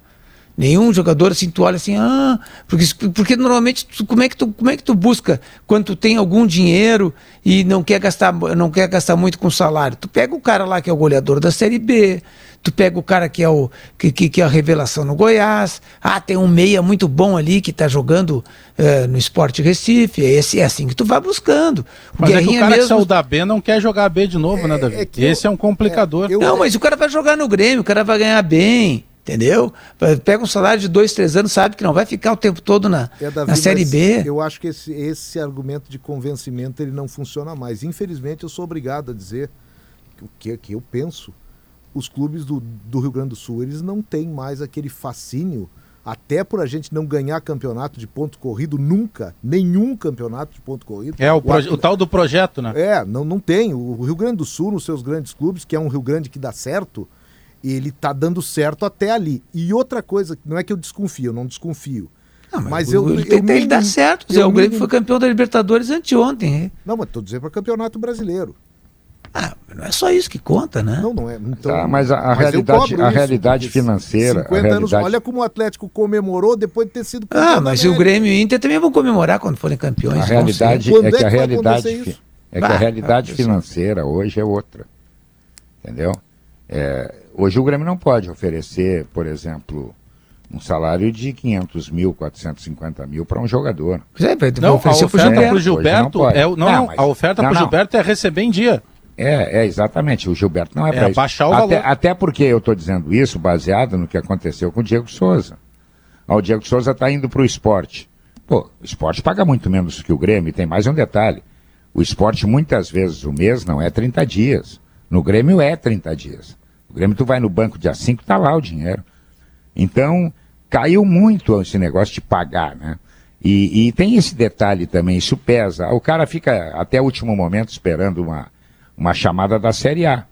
Nenhum jogador assim, tu olha assim, ah, porque, porque normalmente tu, como, é que tu, como é que tu busca quando tu tem algum dinheiro e não quer gastar, não quer gastar muito com salário? Tu pega o cara lá que é o goleador da Série B, tu pega o cara que é, o, que, que, que é a revelação no Goiás, ah, tem um meia muito bom ali que está jogando uh, no Esporte Recife, é, esse, é assim que tu vai buscando. O mas Guerrinha é que o cara mesmo... que saiu da B não quer jogar B de novo, né, é, né, Davi? É esse eu, é um complicador. É, eu... Não, mas o cara vai jogar no Grêmio, o cara vai ganhar bem. Entendeu? Pega um salário de dois, três anos, sabe que não vai ficar o tempo todo na, é, Davi, na Série B. Eu acho que esse, esse argumento de convencimento ele não funciona mais. Infelizmente, eu sou obrigado a dizer o que, que eu penso. Os clubes do, do Rio Grande do Sul, eles não têm mais aquele fascínio, até por a gente não ganhar campeonato de ponto corrido nunca, nenhum campeonato de ponto corrido. É, o, o, o tal do projeto, né? É, não, não tem. O Rio Grande do Sul, nos seus grandes clubes, que é um Rio Grande que dá certo, ele tá dando certo até ali. E outra coisa, não é que eu desconfio, eu não desconfio. Não, mas, mas eu, ele, eu, ele, ele dá certo. Eu, o Grêmio foi campeão da Libertadores anteontem. Não, mas tô dizendo para campeonato brasileiro. Ah, não é só isso que conta, né? Não, não é. Então, tá, mas a, a mas realidade, a realidade financeira. 50 realidade... anos, olha como o Atlético comemorou depois de ter sido campeão. Ah, mas o Grêmio e o Inter também vão comemorar quando forem campeões. A realidade é, é que, a realidade, é que a realidade financeira hoje é outra. Entendeu? É, Hoje o Grêmio não pode oferecer, por exemplo, um salário de 500 mil, 450 mil para um jogador. É, não, a oferta para o Gilberto, não, é, não, não, mas, a oferta para o Gilberto é receber em dia. É, é, exatamente. O Gilberto não é, é para isso. Baixar o até, valor. até porque eu estou dizendo isso baseado no que aconteceu com o Diego Souza. Ah, o Diego Souza está indo para o esporte. Pô, o esporte paga muito menos que o Grêmio. E tem mais um detalhe. O esporte, muitas vezes, o mês não é 30 dias. No Grêmio é 30 dias. Grêmio, tu vai no banco dia 5, tá lá o dinheiro. Então, caiu muito esse negócio de pagar, né? E, e, tem esse detalhe também, isso pesa. O cara fica até o último momento esperando uma, uma chamada da Série A.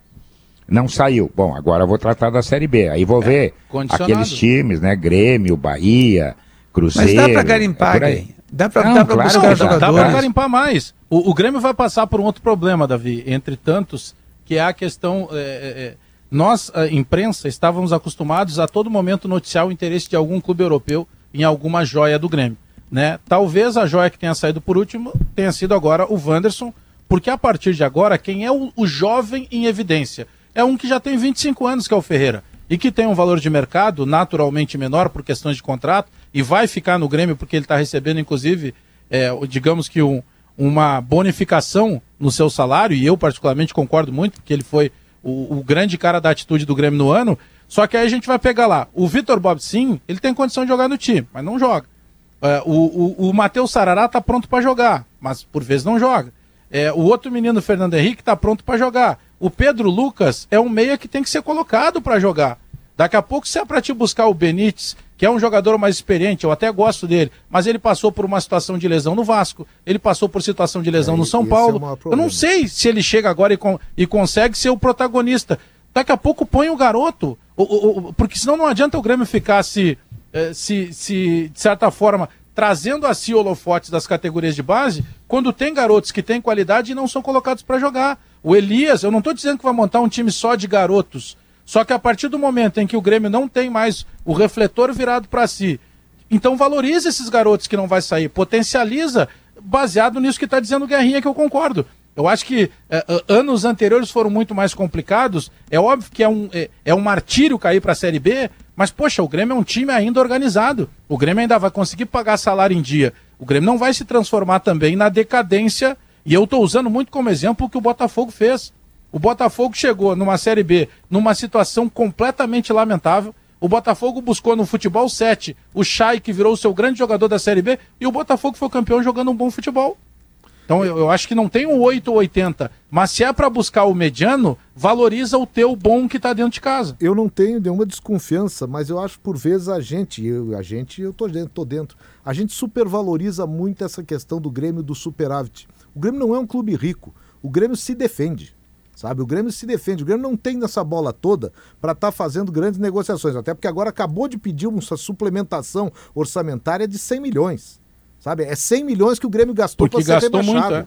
Não saiu. Bom, agora vou tratar da Série B. Aí vou é, ver aqueles times, né? Grêmio, Bahia, Cruzeiro. Mas dá pra garimpar, é Dá pra, Não, dá pra claro buscar jogadores. Dá pra garimpar mais. O, o, Grêmio vai passar por um outro problema, Davi, entre tantos, que é a questão... É, é, é nós, a imprensa, estávamos acostumados a todo momento noticiar o interesse de algum clube europeu em alguma joia do Grêmio. Né? Talvez a joia que tenha saído por último tenha sido agora o Wanderson, Porque a partir de agora, quem é o, o jovem em evidência? É um que já tem 25 anos, que é o Ferreira. E que tem um valor de mercado naturalmente menor por questões de contrato e vai ficar no Grêmio porque ele está recebendo, inclusive, é, digamos que um, uma bonificação no seu salário, e eu particularmente concordo muito, porque ele foi o, o, grande cara da atitude do Grêmio no ano. Só que aí a gente vai pegar lá. O Vitor Bob, sim, ele tem condição de jogar no time, mas não joga. É, o o, o Matheus Sarará tá pronto para jogar, mas por vezes não joga. É, o outro menino, Fernando Henrique, tá pronto para jogar. O Pedro Lucas é um meia que tem que ser colocado para jogar. Daqui a pouco, se é para te buscar o Benítez, que é um jogador mais experiente, eu até gosto dele, mas ele passou por uma situação de lesão no Vasco, ele passou por situação de lesão é, no São Paulo. É eu não sei se ele chega agora e, con e, consegue ser o protagonista. Daqui a pouco põe o garoto, o, o, o, porque senão não adianta o Grêmio ficar se, eh, se, se, de certa forma, trazendo a si holofotes das categorias de base, quando tem garotos que têm qualidade e não são colocados para jogar. O Elias, eu não estou dizendo que vai montar um time só de garotos, só que a partir do momento em que o Grêmio não tem mais o refletor virado para si, então valoriza esses garotos que não vai sair, potencializa, baseado nisso que está dizendo o Guerrinha, que eu concordo. Eu acho que é, anos anteriores foram muito mais complicados. É óbvio que é um, é, é um martírio cair para a Série B, mas, poxa, o Grêmio é um time ainda organizado. O Grêmio ainda vai conseguir pagar salário em dia. O Grêmio não vai se transformar também na decadência. E eu estou usando muito como exemplo o que o Botafogo fez. O Botafogo chegou numa Série B numa situação completamente lamentável. O Botafogo buscou no futebol 7 o Chay, que virou o seu grande jogador da Série B, e o Botafogo foi campeão jogando um bom futebol. Então eu, eu acho que não tem um 8 ou 80, mas se é para buscar o mediano, valoriza o teu bom que está dentro de casa. Eu não tenho nenhuma desconfiança, mas eu acho por vezes a gente, eu, a gente, eu tô dentro, tô dentro. A gente supervaloriza muito essa questão do Grêmio do superávit. O Grêmio não é um clube rico. O Grêmio se defende. Sabe, o Grêmio se defende, o Grêmio não tem nessa bola toda para estar tá fazendo grandes negociações, até porque agora acabou de pedir uma suplementação orçamentária de 100 milhões. Sabe, é 100 milhões que o Grêmio gastou para ser rebaixado. Muito, é.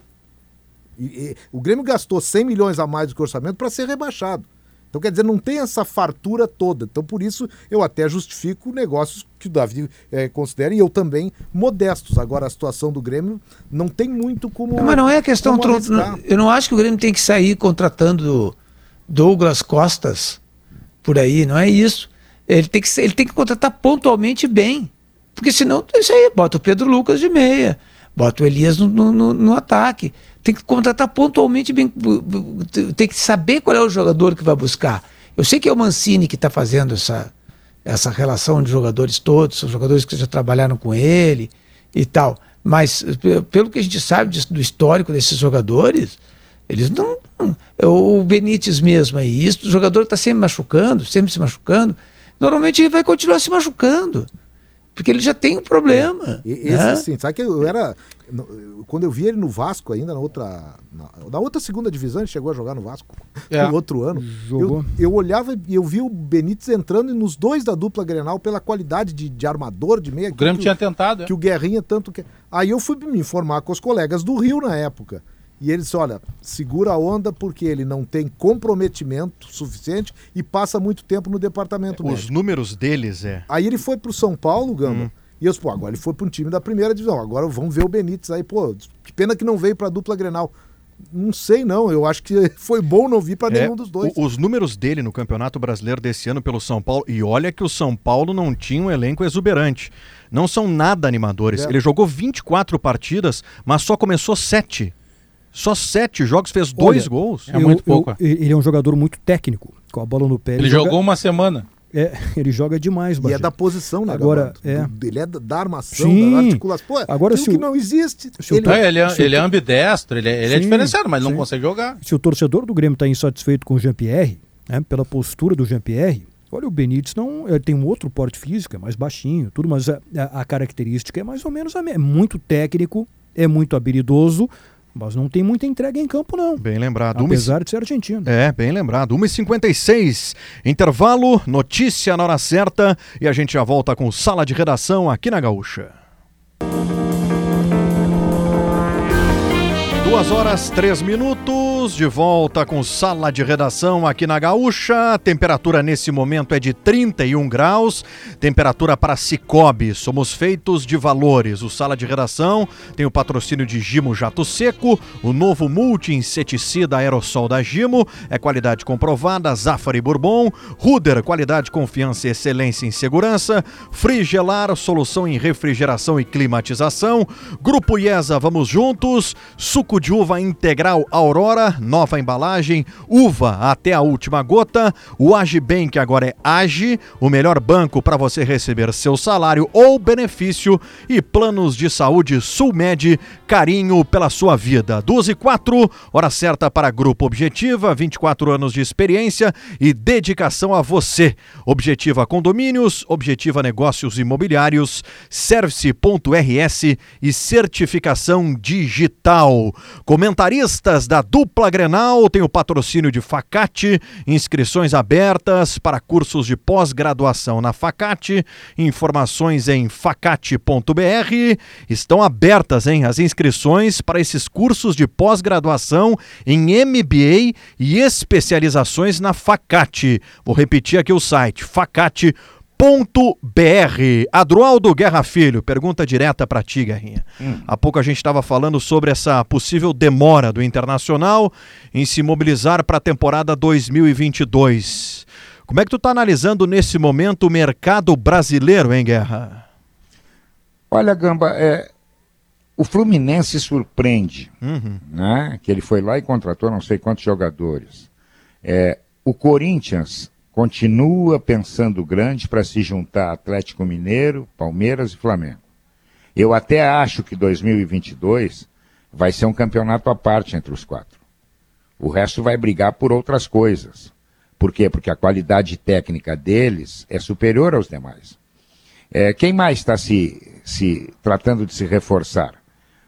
e, e, o Grêmio gastou 100 milhões a mais do que o orçamento para ser rebaixado. Então, quer dizer, não tem essa fartura toda. Então, por isso, eu até justifico negócios que o Davi é, considera, e eu também, modestos. Agora, a situação do Grêmio não tem muito como. Não, mas não é questão. Eu não acho que o Grêmio tem que sair contratando Douglas Costas por aí, não é isso. Ele tem que, ele tem que contratar pontualmente bem. Porque senão, isso aí, bota o Pedro Lucas de meia, bota o Elias no, no, no ataque tem que contratar pontualmente bem, tem que saber qual é o jogador que vai buscar. Eu sei que é o Mancini que está fazendo essa, essa relação de jogadores todos, são jogadores que já trabalharam com ele e tal. Mas pelo que a gente sabe do histórico desses jogadores, eles não. É o Benítez mesmo aí, isso, o jogador está sempre machucando, sempre se machucando, normalmente ele vai continuar se machucando. Porque ele já tem um problema. É. Esse né? sim, sabe que eu era. Quando eu vi ele no Vasco ainda, na outra. Na, na outra segunda divisão, ele chegou a jogar no Vasco é. no outro ano. Jogou. Eu, eu olhava e eu vi o Benítez entrando nos dois da dupla Grenal pela qualidade de, de armador, de meia. O Grêmio tinha tentado, é. Que o Guerrinha tanto que. Aí eu fui me informar com os colegas do Rio na época. E ele disse: olha, segura a onda porque ele não tem comprometimento suficiente e passa muito tempo no departamento Os médico. números deles é. Aí ele foi pro São Paulo, Gamba. Hum. E eu disse, pô, agora ele foi para um time da primeira divisão. Agora vamos ver o Benítez aí, pô, que pena que não veio para a dupla Grenal. Não sei não, eu acho que foi bom não vir para é, nenhum dos dois. Os números dele no Campeonato Brasileiro desse ano pelo São Paulo, e olha que o São Paulo não tinha um elenco exuberante. Não são nada animadores. É. Ele jogou 24 partidas, mas só começou 7. Só sete jogos, fez dois Olha, gols. É muito pouco. Eu, ele é um jogador muito técnico, com a bola no pé. Ele, ele jogou joga... uma semana. É, ele joga demais, Bagé. E é da posição, né? Agora, é. ele é da armação, Sim. da articulação. Pô, agora se o... que não existe. Ele, é, ele, é, ele é ambidestro, ele é, ele é diferenciado, mas Sim. não consegue jogar. Se o torcedor do Grêmio está insatisfeito com o Jean-Pierre, né, pela postura do Jean-Pierre, olha, o Benítez não, ele tem um outro porte físico, é mais baixinho, tudo, mas a, a, a característica é mais ou menos a mesma. É muito técnico, é muito habilidoso, mas não tem muita entrega em campo, não. Bem lembrado. Apesar de ser argentino. É, bem lembrado. 1h56, intervalo, notícia na hora certa e a gente já volta com sala de redação aqui na Gaúcha. Duas horas, três minutos, de volta com sala de redação aqui na Gaúcha. Temperatura nesse momento é de 31 graus. Temperatura para Cicobi. Somos feitos de valores. O sala de redação tem o patrocínio de Gimo Jato Seco, o novo multi-inseticida aerossol da Gimo. É qualidade comprovada. Zafari Bourbon. Ruder, qualidade, confiança e excelência em segurança. Frigelar, solução em refrigeração e climatização. Grupo IESA, vamos juntos. Suco de uva integral Aurora, nova embalagem, uva até a última gota. O Agibank agora é Age, o melhor banco para você receber seu salário ou benefício. E planos de saúde Sulmed, carinho pela sua vida. 12 e 4, hora certa para Grupo Objetiva, 24 anos de experiência e dedicação a você. Objetiva Condomínios, Objetiva Negócios Imobiliários, Service.rs e certificação digital. Comentaristas da dupla Grenal têm o patrocínio de Facate, inscrições abertas para cursos de pós-graduação na Facate. Informações em facate.br. Estão abertas, hein, as inscrições para esses cursos de pós-graduação em MBA e especializações na Facate. Vou repetir aqui o site: facate.br br Adroaldo Guerra Filho, pergunta direta para ti, Guerrinha. Hum. Há pouco a gente estava falando sobre essa possível demora do Internacional em se mobilizar para a temporada 2022. Como é que tu está analisando nesse momento o mercado brasileiro, hein, Guerra? Olha, Gamba, é, o Fluminense surpreende, uhum. né? Que ele foi lá e contratou não sei quantos jogadores. É, o Corinthians continua pensando grande para se juntar Atlético Mineiro, Palmeiras e Flamengo. Eu até acho que 2022 vai ser um campeonato à parte entre os quatro. O resto vai brigar por outras coisas. Por quê? Porque a qualidade técnica deles é superior aos demais. É, quem mais está se, se tratando de se reforçar?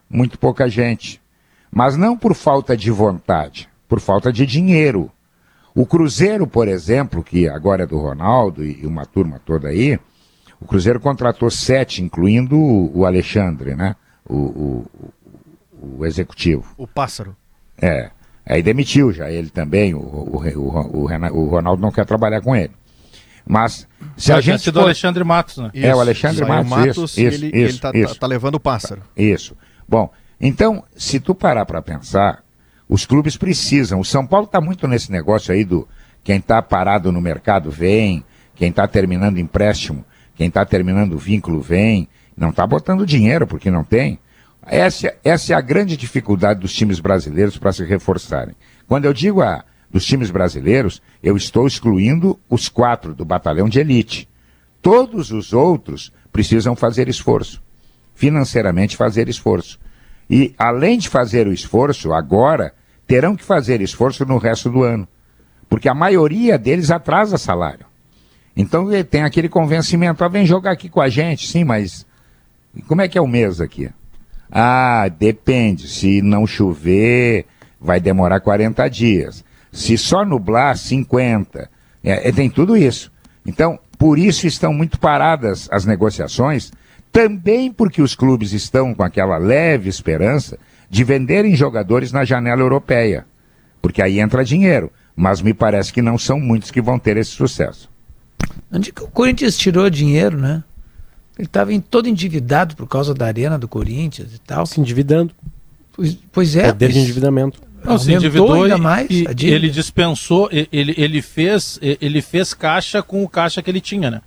Muito pouca gente. Mas não por falta de vontade, por falta de dinheiro. O Cruzeiro, por exemplo, que agora é do Ronaldo e uma turma toda aí, o Cruzeiro contratou sete, incluindo o Alexandre, né? O, o, o executivo. O pássaro. É. Aí demitiu já ele também, o, o, o, o, Ronaldo não quer trabalhar com ele. Mas se a gente. For... do Alexandre Matos, né? Isso, é, o Alexandre Matos. Matos isso, isso, ele, isso, ele tá. Tá, tá levando o pássaro. Isso. Bom, então, se tu parar para pensar, os clubes precisam. O São Paulo está muito nesse negócio aí do quem está parado no mercado vem, quem está terminando empréstimo, quem está terminando vínculo vem. Não está botando dinheiro porque não tem. Essa, essa é a grande dificuldade dos times brasileiros para se reforçarem. Quando eu digo a, dos times brasileiros, eu estou excluindo os quatro do batalhão de elite. Todos os outros precisam fazer esforço, financeiramente fazer esforço. E além de fazer o esforço, agora terão que fazer esforço no resto do ano, porque a maioria deles atrasa salário. Então tem aquele convencimento, ah, vem jogar aqui com a gente, sim, mas como é que é o mês aqui? Ah, depende, se não chover, vai demorar 40 dias. Se só nublar, 50. É, é, tem tudo isso. Então, por isso estão muito paradas as negociações, também porque os clubes estão com aquela leve esperança de venderem jogadores na janela europeia, porque aí entra dinheiro. Mas me parece que não são muitos que vão ter esse sucesso. Onde que o Corinthians tirou dinheiro, né? Ele estava todo endividado por causa da arena do Corinthians e tal. Se endividando. Pois, pois é. Poder de endividamento. Não, se endividou ainda mais. E, ele dispensou, ele, ele, fez, ele fez caixa com o caixa que ele tinha, né?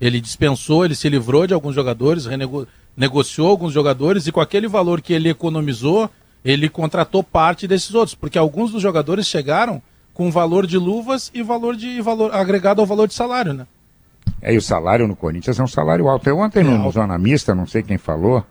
Ele dispensou, ele se livrou de alguns jogadores, renegociou negociou alguns jogadores e com aquele valor que ele economizou, ele contratou parte desses outros, porque alguns dos jogadores chegaram com valor de luvas e valor de valor agregado ao valor de salário, né? É, e o salário no Corinthians é um salário alto. Eu ontem é no, no Zona Mista, não sei quem falou,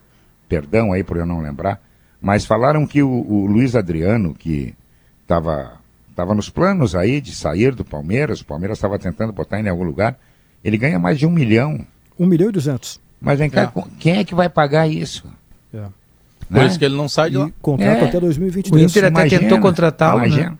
perdão aí por eu não lembrar, mas falaram que o, o Luiz Adriano, que estava tava nos planos aí de sair do Palmeiras, o Palmeiras estava tentando botar em algum lugar, ele ganha mais de um milhão. Um milhão e duzentos. Mas vem cá, é. quem é que vai pagar isso? É. Né? Por isso que ele não sai de lá. contrato é. até 2023. O Inter até imagina, tentou contratar Né?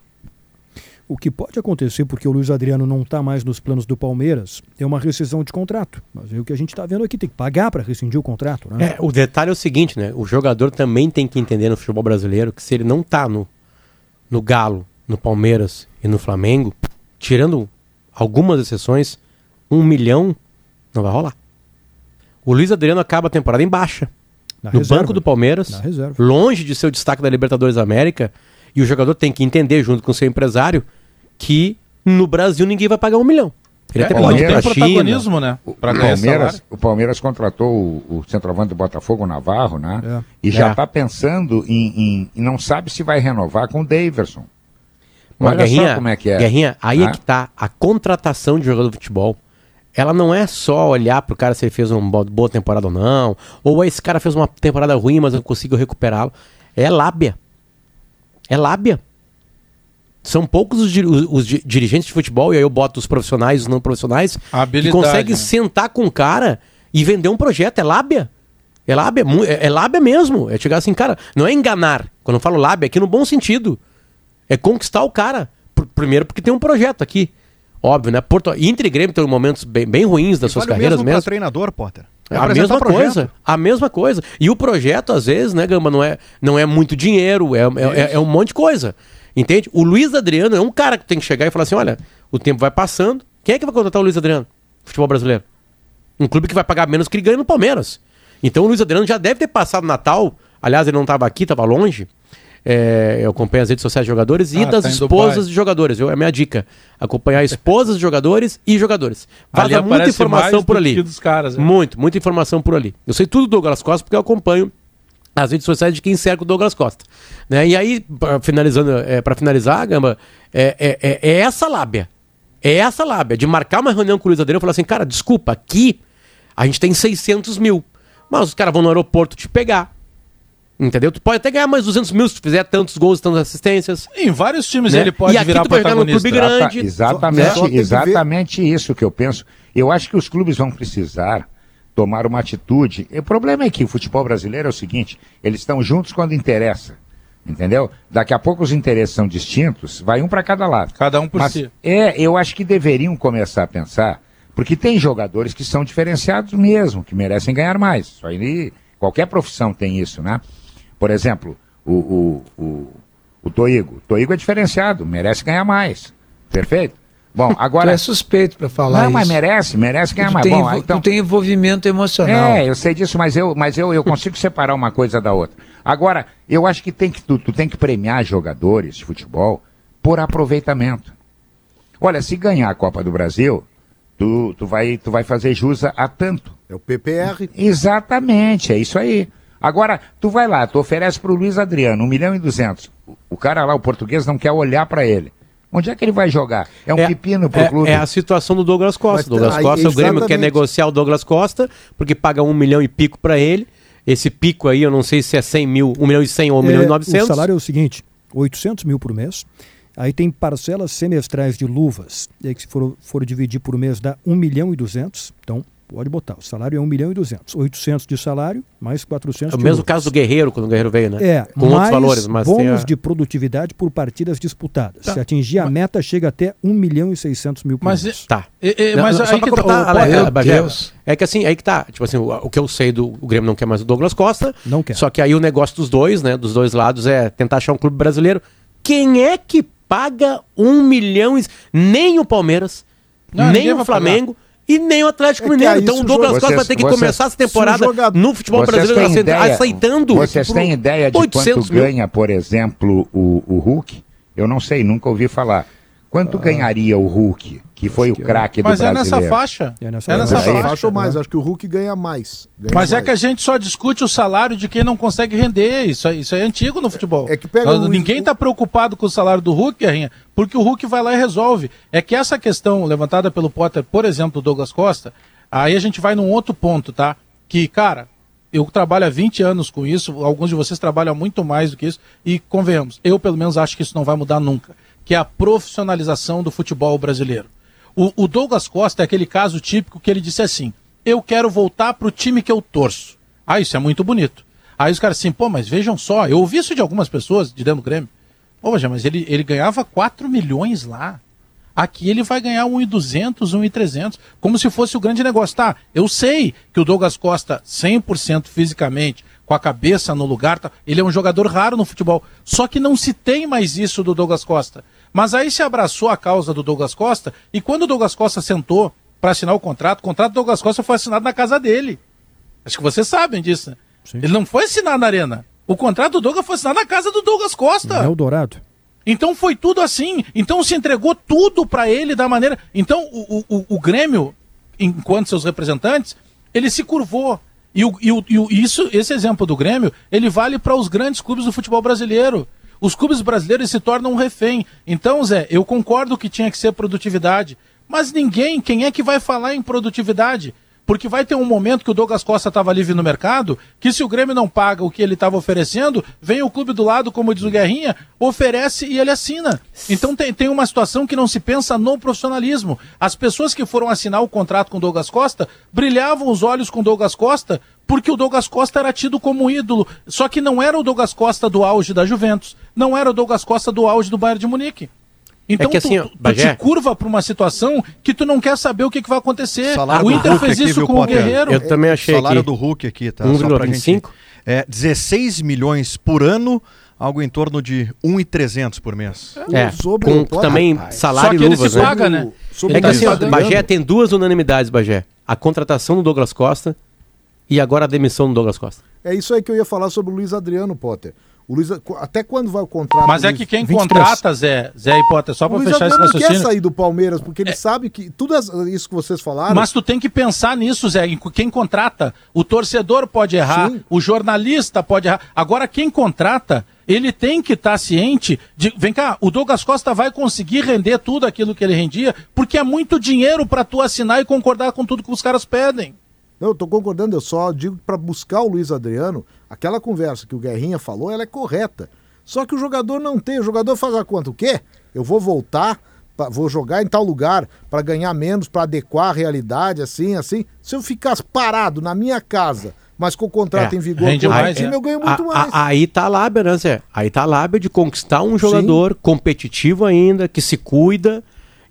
O que pode acontecer, porque o Luiz Adriano não está mais nos planos do Palmeiras, é uma rescisão de contrato. Mas é o que a gente está vendo aqui, tem que pagar para rescindir o contrato. Né? É, o detalhe é o seguinte, né? O jogador também tem que entender no futebol brasileiro que se ele não tá no, no Galo, no Palmeiras e no Flamengo, tirando algumas exceções, um milhão não vai rolar. O Luiz Adriano acaba a temporada em baixa. Na no reserva. banco do Palmeiras, longe de ser o destaque da Libertadores da América, e o jogador tem que entender, junto com o seu empresário, que no Brasil ninguém vai pagar um milhão. Ele É, até ir tem protagonismo, né? O Palmeiras, o Palmeiras contratou o, o centroavante do Botafogo, o Navarro, né? É. E já É. está pensando em, em- e não sabe se vai renovar com o Daverson. Mas, Olha Guerrinha, só como é que é. Guerrinha, aí é Ah. que tá. A contratação de jogador de futebol, ela não é só olhar pro cara se ele fez uma bo- boa temporada ou não, ou esse cara fez uma temporada ruim, mas eu consigo recuperá-lo. É lábia. É lábia. São poucos os, os- os di- dirigentes de futebol, e aí eu boto os profissionais os não profissionais, que conseguem né? sentar com o cara e vender um projeto. É lábia. É lábia, é, é lábia mesmo. É chegar assim, cara, não é enganar. Quando eu falo lábia, é aqui no bom sentido. É conquistar o cara. Pr- primeiro porque tem um projeto aqui. Óbvio, né? Porto, Inter e Grêmio têm momentos bem, bem ruins das suas Vale carreiras mesmo mesmo. treinador, Potter. É A mesma projeto. coisa, a mesma coisa. E o projeto, às vezes, né, Gamba, não é, não é muito dinheiro, é, é, é- é um monte de coisa. Entende? O Luiz Adriano é um cara que tem que chegar e falar assim: olha, o tempo vai passando. Quem é que vai contratar o Luiz Adriano? Futebol brasileiro. Um clube que vai pagar menos que ele ganha no Palmeiras. Então o Luiz Adriano já deve ter passado Natal. Aliás, ele não estava aqui, estava longe. É, eu acompanho as redes sociais de jogadores e Ah, das tá esposas de jogadores. viu? É a minha dica. Acompanhar esposas de jogadores e jogadores. Vaza muita informação por ali. caras, né? Muito, muita informação por ali. Eu sei tudo do Douglas Costa porque eu acompanho as redes sociais de quem cerca o Douglas Costa. Né? E aí, pra, finalizando, é, para finalizar, Gamba, é, é, é- é essa lábia. É essa lábia de marcar uma reunião com o Luiz Adriano e falar assim, cara, desculpa, aqui a gente tem 600 mil. Mas os caras vão no aeroporto te pegar. Entendeu? Tu pode até ganhar mais 200 mil se tu fizer tantos gols, tantas assistências. Em vários times Né? ele pode E aqui virar tu vai jogar no protagonista. clube grande. Exata- Só- exatamente, ver- exatamente isso que eu penso. Eu acho que os clubes vão precisar tomar uma atitude. O problema é que o futebol brasileiro é o seguinte: eles estão juntos quando interessa. Entendeu? Daqui a pouco os interesses são distintos, vai um para cada lado. Cada um por Mas, si. É, eu acho que deveriam começar a pensar, porque tem jogadores que são diferenciados mesmo, que merecem ganhar mais. Isso aí, qualquer profissão tem isso, né? Por exemplo, o, o, o, o Toigo. O Toigo é diferenciado, merece ganhar mais. Perfeito? Bom, Tu agora. é suspeito para falar não, isso. mas merece, merece ganhar tu, mais. tem, Bom, então. tu tem envolvimento emocional. É, eu sei disso, mas eu, mas eu, eu consigo separar uma coisa da outra. Agora, eu acho que tem que tu, tu tem que premiar jogadores de futebol por aproveitamento. Olha, se ganhar a Copa do Brasil, tu, tu, vai, tu vai fazer jus a- a tanto. É o PPR. Exatamente, é isso aí. Agora, tu vai lá, tu oferece para o Luiz Adriano um milhão e duzentos. O- O cara lá, o português, não quer olhar para ele. Onde é que ele vai jogar? É um pepino pro é, clube. é a situação do Douglas Costa. Mas, Douglas aí, Costa, o Grêmio quer negociar o Douglas Costa, porque paga um milhão e pico pra ele. Esse pico aí, eu não sei se é 100 mil, 1 milhão e 100 ou 1 milhão e É, 900. O salário é o seguinte: 800 mil por mês. Aí tem parcelas semestrais de luvas. E aí que se for, for dividir por mês dá 1 milhão e 200. Então, pode botar. O salário é 1 milhão e 200. 800 de salário, mais 400 É o mesmo caso do Guerreiro, quando o Guerreiro veio, né? É, Com mais outros valores, mas bônus a... de produtividade por partidas disputadas. Tá. Se atingir a meta, chega até 1 milhão e 600 mil Mas mês. Tá. E- e- Não, mas não, aí que tá- Ale- Deus. É que assim, aí que tá. Tipo assim, o, o que eu sei do o Grêmio não quer mais o Douglas Costa. Não quer. Só que aí o negócio dos dois, né? Dos dois lados é tentar achar um clube brasileiro. Quem é que paga um milhão e... Nem o Palmeiras, Não, nem o Flamengo e nem o Atlético É Mineiro. Então o Douglas Costa vai ter que vocês- começar essa temporada jogador- no futebol brasileiro ideia- aceitando. Vocês têm ideia de 800 quanto mil. ganha, por exemplo, o, o Hulk? Eu não sei, nunca ouvi falar. Quanto ganharia o Hulk, que foi o craque do Mas é brasileiro? nessa faixa. É nessa É nessa faixa. faixa. Faixa ou mais, acho que o Hulk ganha mais. Ganha Mas é mais. que a gente só discute o salário de quem não consegue render. Isso, aí- isso é antigo no futebol. É que pega Nós- o- Ninguém está preocupado com o salário do Hulk, Guerrinha, porque o Hulk vai lá e resolve. É que essa questão levantada pelo Potter, por exemplo, do Douglas Costa, aí a gente vai num outro ponto, tá? Que, cara, eu trabalho há 20 anos com isso, alguns de vocês trabalham muito mais do que isso, e convenhamos, eu pelo menos acho que isso não vai mudar nunca, que é a profissionalização do futebol brasileiro. O, o Douglas Costa é aquele caso típico que ele disse assim: eu quero voltar pro time que eu torço. Ah, isso é muito bonito. Aí os caras assim, pô, mas vejam só, eu ouvi isso de algumas pessoas de dentro do Grêmio. Ô, Bagé, mas ele, ele ganhava 4 milhões lá. Aqui ele vai ganhar 1,200, 1,300, como se fosse o grande negócio. Tá, eu sei que o Douglas Costa, 100% fisicamente, com a cabeça no lugar, tá, ele é um jogador raro no futebol. Só que não se tem mais isso do Douglas Costa. Mas aí se abraçou a causa do Douglas Costa, e quando o Douglas Costa sentou para assinar o contrato, o contrato do Douglas Costa foi assinado na casa dele. Acho que vocês sabem disso. né? Ele não foi assinado na arena. O contrato do Douglas foi assinado na casa do Douglas Costa. É o Dourado. Então foi tudo assim. Então se entregou tudo para ele da maneira. Então o, o, o Grêmio, enquanto seus representantes, ele se curvou. E, o, e, o, e isso, esse exemplo do Grêmio, ele vale para os grandes clubes do futebol brasileiro. Os clubes brasileiros se tornam um refém. Então, Zé, eu concordo que tinha que ser produtividade. Mas ninguém, quem é que vai falar em produtividade? Porque vai ter um momento que o Douglas Costa estava livre no mercado, que se o Grêmio não paga o que ele estava oferecendo, vem o clube do lado, como diz o Guerrinha, oferece e ele assina. Então tem, tem uma situação que não se pensa no profissionalismo. As pessoas que foram assinar o contrato com o Douglas Costa brilhavam os olhos com o Douglas Costa porque o Douglas Costa era tido como ídolo. Só que não era o Douglas Costa do auge da Juventus, não era o Douglas Costa do auge do Bayern de Munique. Então que tu- assim, tu, tu Bagé- te curva para uma situação que tu não quer saber o que, que vai acontecer. Salário o Inter Hulk fez aqui, isso viu, com o? Guerreiro. Eu também achei Salário aqui. do Hulk aqui, tá? Só pra gente- 1,25? É 16 milhões por ano, algo em torno de 1,300 por mês. É, Sobre com o também rapaz. salário Só que e ele luvas, se né? paga, né? Sobre É que o assim, ó, Bagé tem duas unanimidades, Bagé. A contratação do Douglas Costa e agora a demissão do Douglas Costa. É isso aí que eu ia falar sobre o Luiz Adriano, Potter. O Luiz, até quando vai o contrato? Mas é que quem 23. contrata, Zé, Zé e Potter, só para fechar esse Adriano não quer raciocínio. sair do Palmeiras, porque ele sabe que tudo isso que vocês falaram. Mas tu tem que pensar nisso, Zé. em Quem contrata, o torcedor pode errar, Sim. o jornalista pode errar. Agora, quem contrata, ele tem que estar ciente de. Vem cá, o Douglas Costa vai conseguir render tudo aquilo que ele rendia, porque é muito dinheiro para tu assinar e concordar com tudo que os caras pedem. Não, eu tô concordando, eu só digo que para buscar o Luiz Adriano, aquela conversa que o Guerrinha falou, ela é correta. Só que o jogador não tem, o jogador faz a conta, o quê? Eu vou voltar, pra- vou jogar em tal lugar para ganhar menos, para adequar a realidade, assim, assim. Se eu ficar parado na minha casa, mas com o contrato É, em vigor com o mais, time, é. eu ganho muito A- mais. a- aí tá a lábia, né, Zé? Aí tá a lábia de conquistar um jogador competitivo ainda, que se cuida,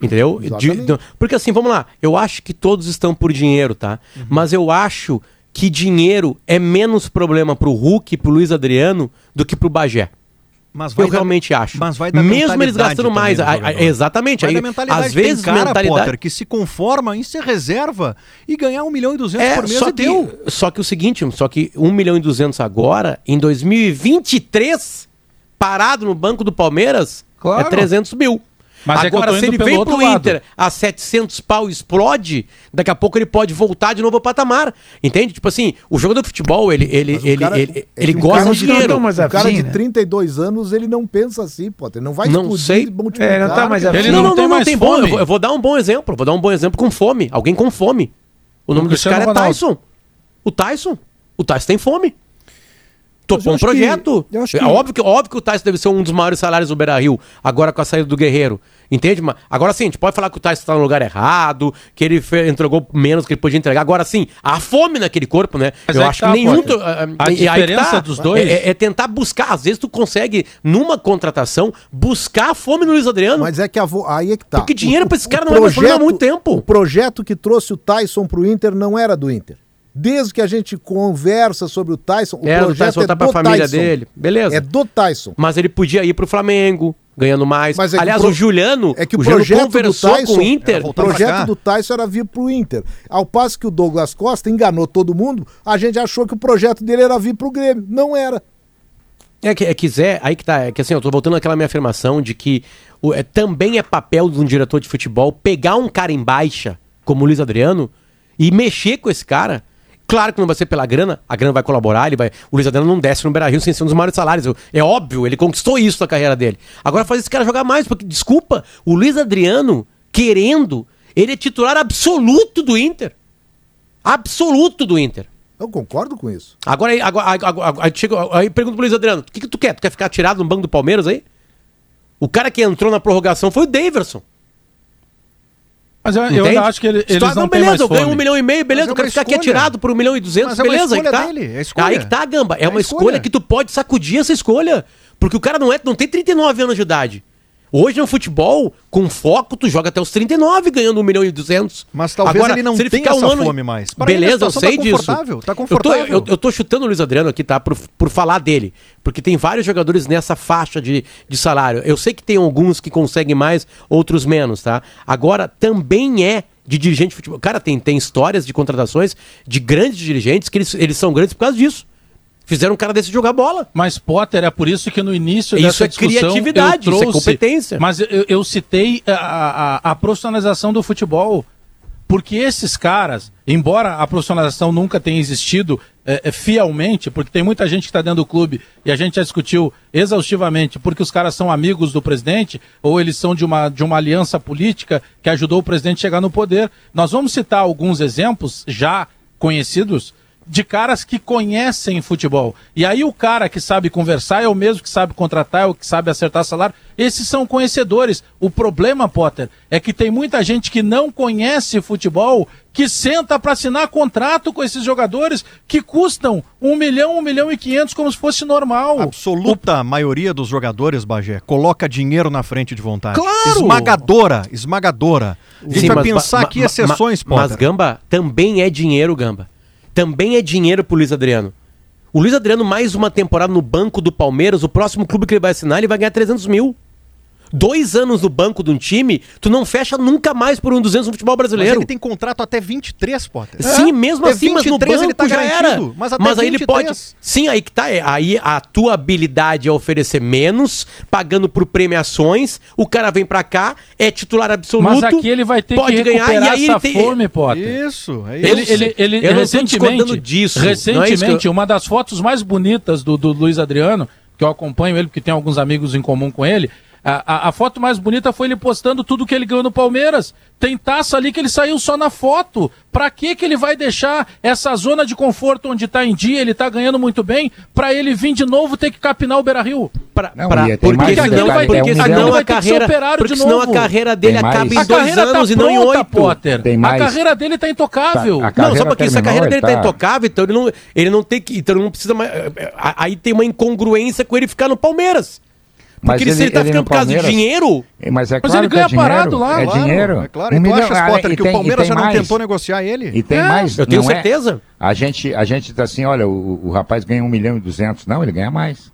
entendeu? De- de- porque assim, vamos lá, eu acho que todos estão por dinheiro, tá? Uhum. Mas eu acho que dinheiro é menos problema pro Hulk e pro Luiz Adriano do que pro Bagé. Mas Eu realmente acho. Mas vai da Mesmo eles gastando mais. a- a- exatamente. Vai Aí, da às vezes, Tem cara, mentalidade. Potter, que se conforma em ser reserva e ganhar 1 milhão e 200 É, por mês só e que, deu. só que o seguinte, só que 1 milhão e 200 agora, em 2023, parado no banco do Palmeiras, Claro. é 300 mil. Mas é agora, tô se ele vem pro lado. Inter a 700 pau explode, daqui a pouco ele pode voltar de novo ao patamar. Entende? Tipo assim, o jogador de futebol, ele, ele, Mas ele, cara- ele, é ele gosta de não dinheiro. tá mais O cara afim, de né? 32 anos, ele não pensa assim, Potter. Não vai Não explodir sei. multiplicar. É, não tá mais afim. Ele não tem mais tem bom. fome. Eu vou, eu vou dar um bom exemplo. Vou dar um bom exemplo com fome. Alguém com fome. O nome desse cara é. Tyson. O Tyson. O Tyson tem fome. Topou um que- projeto. acho É que- óbvio que, óbvio que o Tyson deve ser um dos maiores salários do Beira Rio, agora com a saída do Guerreiro. Entende? Mas, agora sim, a gente pode falar que o Tyson tá no lugar errado, que ele entregou menos que ele podia entregar. Agora sim, há fome naquele corpo, né? Mas eu é que acho tá, que nenhum. Potter. to- ah, A aí que diferença dos dois- É, é- é tentar buscar. Às vezes tu consegue, numa contratação, buscar a fome no Luiz Adriano. Mas é que a vo- aí é que tá. Porque dinheiro O- pra esse o cara não é mais problema há muito tempo. O projeto que trouxe o Tyson pro Inter não era do Inter. Desde que a gente conversa sobre o Tyson, o do projeto Tyson voltar é pra do família Tyson. dele. Beleza. É do Tyson. Mas ele podia ir pro Flamengo, ganhando mais. Mas é Aliás, o pro- o Juliano, É que o, o projeto do conversou Tyson, com o Inter. O projeto do Tyson era vir pro Inter. Ao passo que o Douglas Costa enganou todo mundo, a gente achou que o projeto dele era vir pro Grêmio. Não era. É que, é que Zé, aí que tá, é que assim, eu tô voltando àquela minha afirmação de que o- é, também é papel de um diretor de futebol pegar um cara em baixa, como o Luiz Adriano, e mexer com esse cara. Claro que não vai ser pela grana, a grana vai colaborar, ele vai. O Luiz Adriano não desce no Beira Rio sem ser um dos maiores salários. É óbvio, ele conquistou isso na carreira dele. Agora faz esse cara jogar mais, porque, desculpa, o Luiz Adriano, querendo, ele é titular absoluto do Inter. Absoluto do Inter. Eu concordo com isso. Agora, aí- agora, agora, agora, aí, chega, aí pergunta pro Luiz Adriano: o que, que tu quer? Tu quer ficar tirado no banco do Palmeiras aí? O cara que entrou na prorrogação foi o Daverson. Mas eu, eu acho que ele- eles ah, não beleza, mais eu ganho um milhão e meio, beleza, é eu quero uma ficar aqui escolha. atirado por um milhão e duzentos, Mas é uma beleza, aí tá. dele, é a escolha. Aí que tá, Gamba, é, É uma escolha. escolha. que tu pode sacudir essa escolha. Porque o cara não, é, não tem 39 anos de idade. Hoje no futebol, com foco, tu joga até os 39 ganhando 1 milhão e 200. Mas talvez Agora, ele não ele tenha ficar um essa ano- fome mais. Para Beleza, eu situação sei tá disso. confortável, tá Eu tô, confortável. eu, eu tô chutando o Luiz Adriano aqui, tá? Por, por falar dele. Porque tem vários jogadores nessa faixa de, de salário. Eu sei que tem alguns que conseguem mais, outros menos, tá? Agora, também é de dirigente de futebol. Cara, tem, tem histórias de contratações de grandes dirigentes que eles, eles são grandes por causa disso. Fizeram um cara desse jogar bola. Mas Potter, é por isso que no início Isso dessa é discussão criatividade, eu isso é trouxe- competência. Mas eu, eu citei a, a, a profissionalização do futebol. Porque esses caras, embora a profissionalização nunca tenha existido é, é, fielmente, porque tem muita gente que está dentro do clube e a gente já discutiu exaustivamente, porque os caras são amigos do presidente ou eles são de uma, de uma aliança política que ajudou o presidente a chegar no poder. Nós vamos citar alguns exemplos já conhecidos de caras que conhecem futebol. E aí o cara que sabe conversar é o mesmo que sabe contratar, é o que sabe acertar salário. Esses são conhecedores. O problema, Potter, é que tem muita gente que não conhece futebol que senta para assinar contrato com esses jogadores que custam um milhão, um milhão e quinhentos como se fosse normal. Absoluta maioria dos jogadores, Bagé, coloca dinheiro na frente de vontade. Claro! Esmagadora, esmagadora. A gente Sim, vai mas- pensar aqui exceções, ma- Mas, Potter. Gamba, também é dinheiro, Gamba. Também é dinheiro pro Luiz Adriano. O Luiz Adriano, mais uma temporada no banco do Palmeiras, o próximo clube que ele vai assinar, ele vai ganhar 300 mil. Dois anos no banco de um time, tu não fecha nunca mais por um 200 no futebol Mas brasileiro. ele tem contrato até 23, Potter. Sim, mesmo É assim, mas no 23 banco ele tá já era. mas até aí ele 23. pode. Sim, aí que tá. é, Aí a tua habilidade é oferecer menos, pagando por premiações. O cara vem pra cá, é titular absoluto. Mas aqui ele vai ter pode que ganhar, recuperar e aí essa ele tem- fome, Potter. Isso, é isso. Ele, ele, ele Eu não tô recentemente, disso, não é recentemente que eu- uma das fotos mais bonitas do, do Luiz Adriano, que eu acompanho ele porque tem alguns amigos em comum com ele, a, a, a foto mais bonita foi ele postando tudo que ele ganhou no Palmeiras. Tem taça ali que ele saiu só na foto. Pra que que ele vai deixar essa zona de conforto onde tá em dia, ele tá ganhando muito bem, pra ele vir de novo ter que capinar o Beira-Rio? Pra, Não, pra- tem porque aqui senão, vai ter porque que- senão a vai carreira, operário porque de senão novo. a carreira dele acaba em A dois carreira anos tá e não em oito. Potter. Tem A mais- carreira dele tá intocável. Tá, a Não, só porque isso, a carreira dele tá tá- intocável, então ele não, ele não tem que. Então ele não precisa mais. Aí tem uma incongruência com ele ficar no Palmeiras. Mas Porque ele, se ele tá ele ficando por causa de dinheiro. Mas é Mas claro ele que é ganha dinheiro. parado lá. É Claro, dinheiro. É claro. Um e tu milhão- achas, ah, Potter, e que tem- o Palmeiras e já não mais. tentou negociar ele? E tem É, mais. eu tenho não é- certeza. a gente, a gente tá assim, olha, o, o rapaz ganha um milhão e duzentos. Não, ele ganha mais.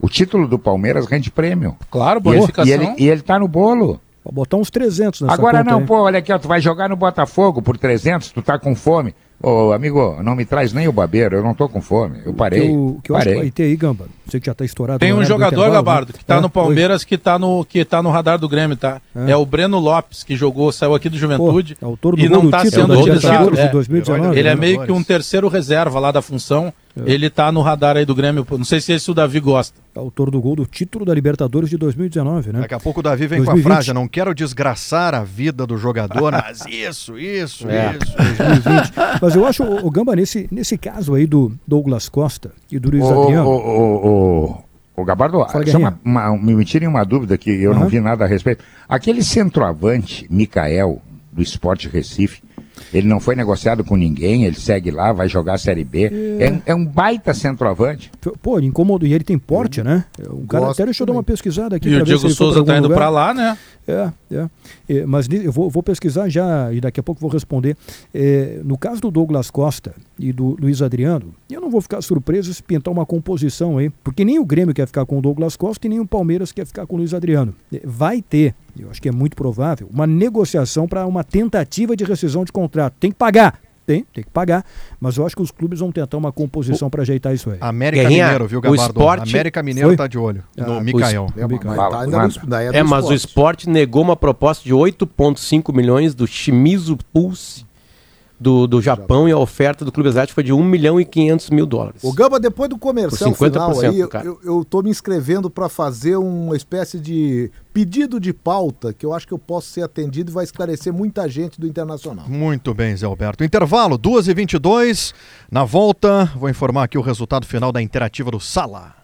O título do Palmeiras rende prêmio. Claro, E ele, bonificação. e ele, e ele tá no bolo. Vou botar uns 300 nessa Agora conta não, aí. pô, olha aqui, ó, tu vai jogar no Botafogo por 300, tu tá com fome. Ô, amigo, não me traz nem o babeiro, eu não tô com fome. Eu parei. Que o, que eu acho que parei. vai ter aí, Gamba. Você que já tá estourado. Tem um jogador, Gabardo, né? que tá É, no. Palmeiras, que tá no, que tá no radar do Grêmio, tá? É, o Breno Lopes, que jogou, saiu aqui do Juventude Pô, é autor do e não tá título sendo utilizado. É. 2019. Ele é né? meio que um terceiro reserva lá da função. Ele tá no radar aí do Grêmio. Não sei se esse o Davi gosta. Autor do gol do título da Libertadores de 2019, né? Daqui a pouco o Davi vem com 2020. a frase, não quero desgraçar a vida do jogador, mas isso, isso, É. isso. 2020. Mas eu acho, o Gamba, nesse, nesse caso aí do Douglas Costa e do Luiz Ô, Adriano. ô, ô, ô, ô, Gabardo, Fala, só Guerrinha. uma, uma- me tirem uma dúvida que eu não Aham. vi nada a respeito. Aquele centroavante, Mikael, do Esporte Recife, ele não foi negociado com ninguém, ele segue lá, vai jogar a Série B. É, é um baita centrovante. Pô, ele incomodou. E ele tem porte, né? O cara Gosto até deixa eu dar uma pesquisada aqui. E pra o ver se Diego Souza tá algum indo pra lá, né? É, é. É, mas eu vou, vou pesquisar já e daqui a pouco vou responder. É, no caso do Douglas Costa e do Luiz Adriano, eu não vou ficar surpreso se pintar uma composição aí, porque nem o Grêmio quer ficar com o Douglas Costa e nem o Palmeiras quer ficar com o Luiz Adriano. É, Vai ter, eu acho que é muito provável, uma negociação para uma tentativa de rescisão de contrato. Tem que pagar. Tem, tem que pagar, mas eu acho que os clubes vão tentar uma composição para ajeitar isso aí. América Guerrinha, Mineiro, viu, o Gabardo? esporte- América Mineiro Foi? tá de olho no Ah, Mikael. É, mas tá no, É, do mas o esporte. esporte negou uma proposta de 8,5 milhões do Shimizu Pulse do, do Japão e a oferta do Clube Asiático foi de 1 milhão e 500 mil dólares. O Gamba, depois do comercial Por 50%, final aí, eu, cara. eu, eu tô me inscrevendo para fazer uma espécie de pedido de pauta que eu acho que eu posso ser atendido e vai esclarecer muita gente do Internacional. Muito bem, Zé Alberto. Intervalo, 2h22. Na volta, vou informar aqui o resultado final da interativa do Sala.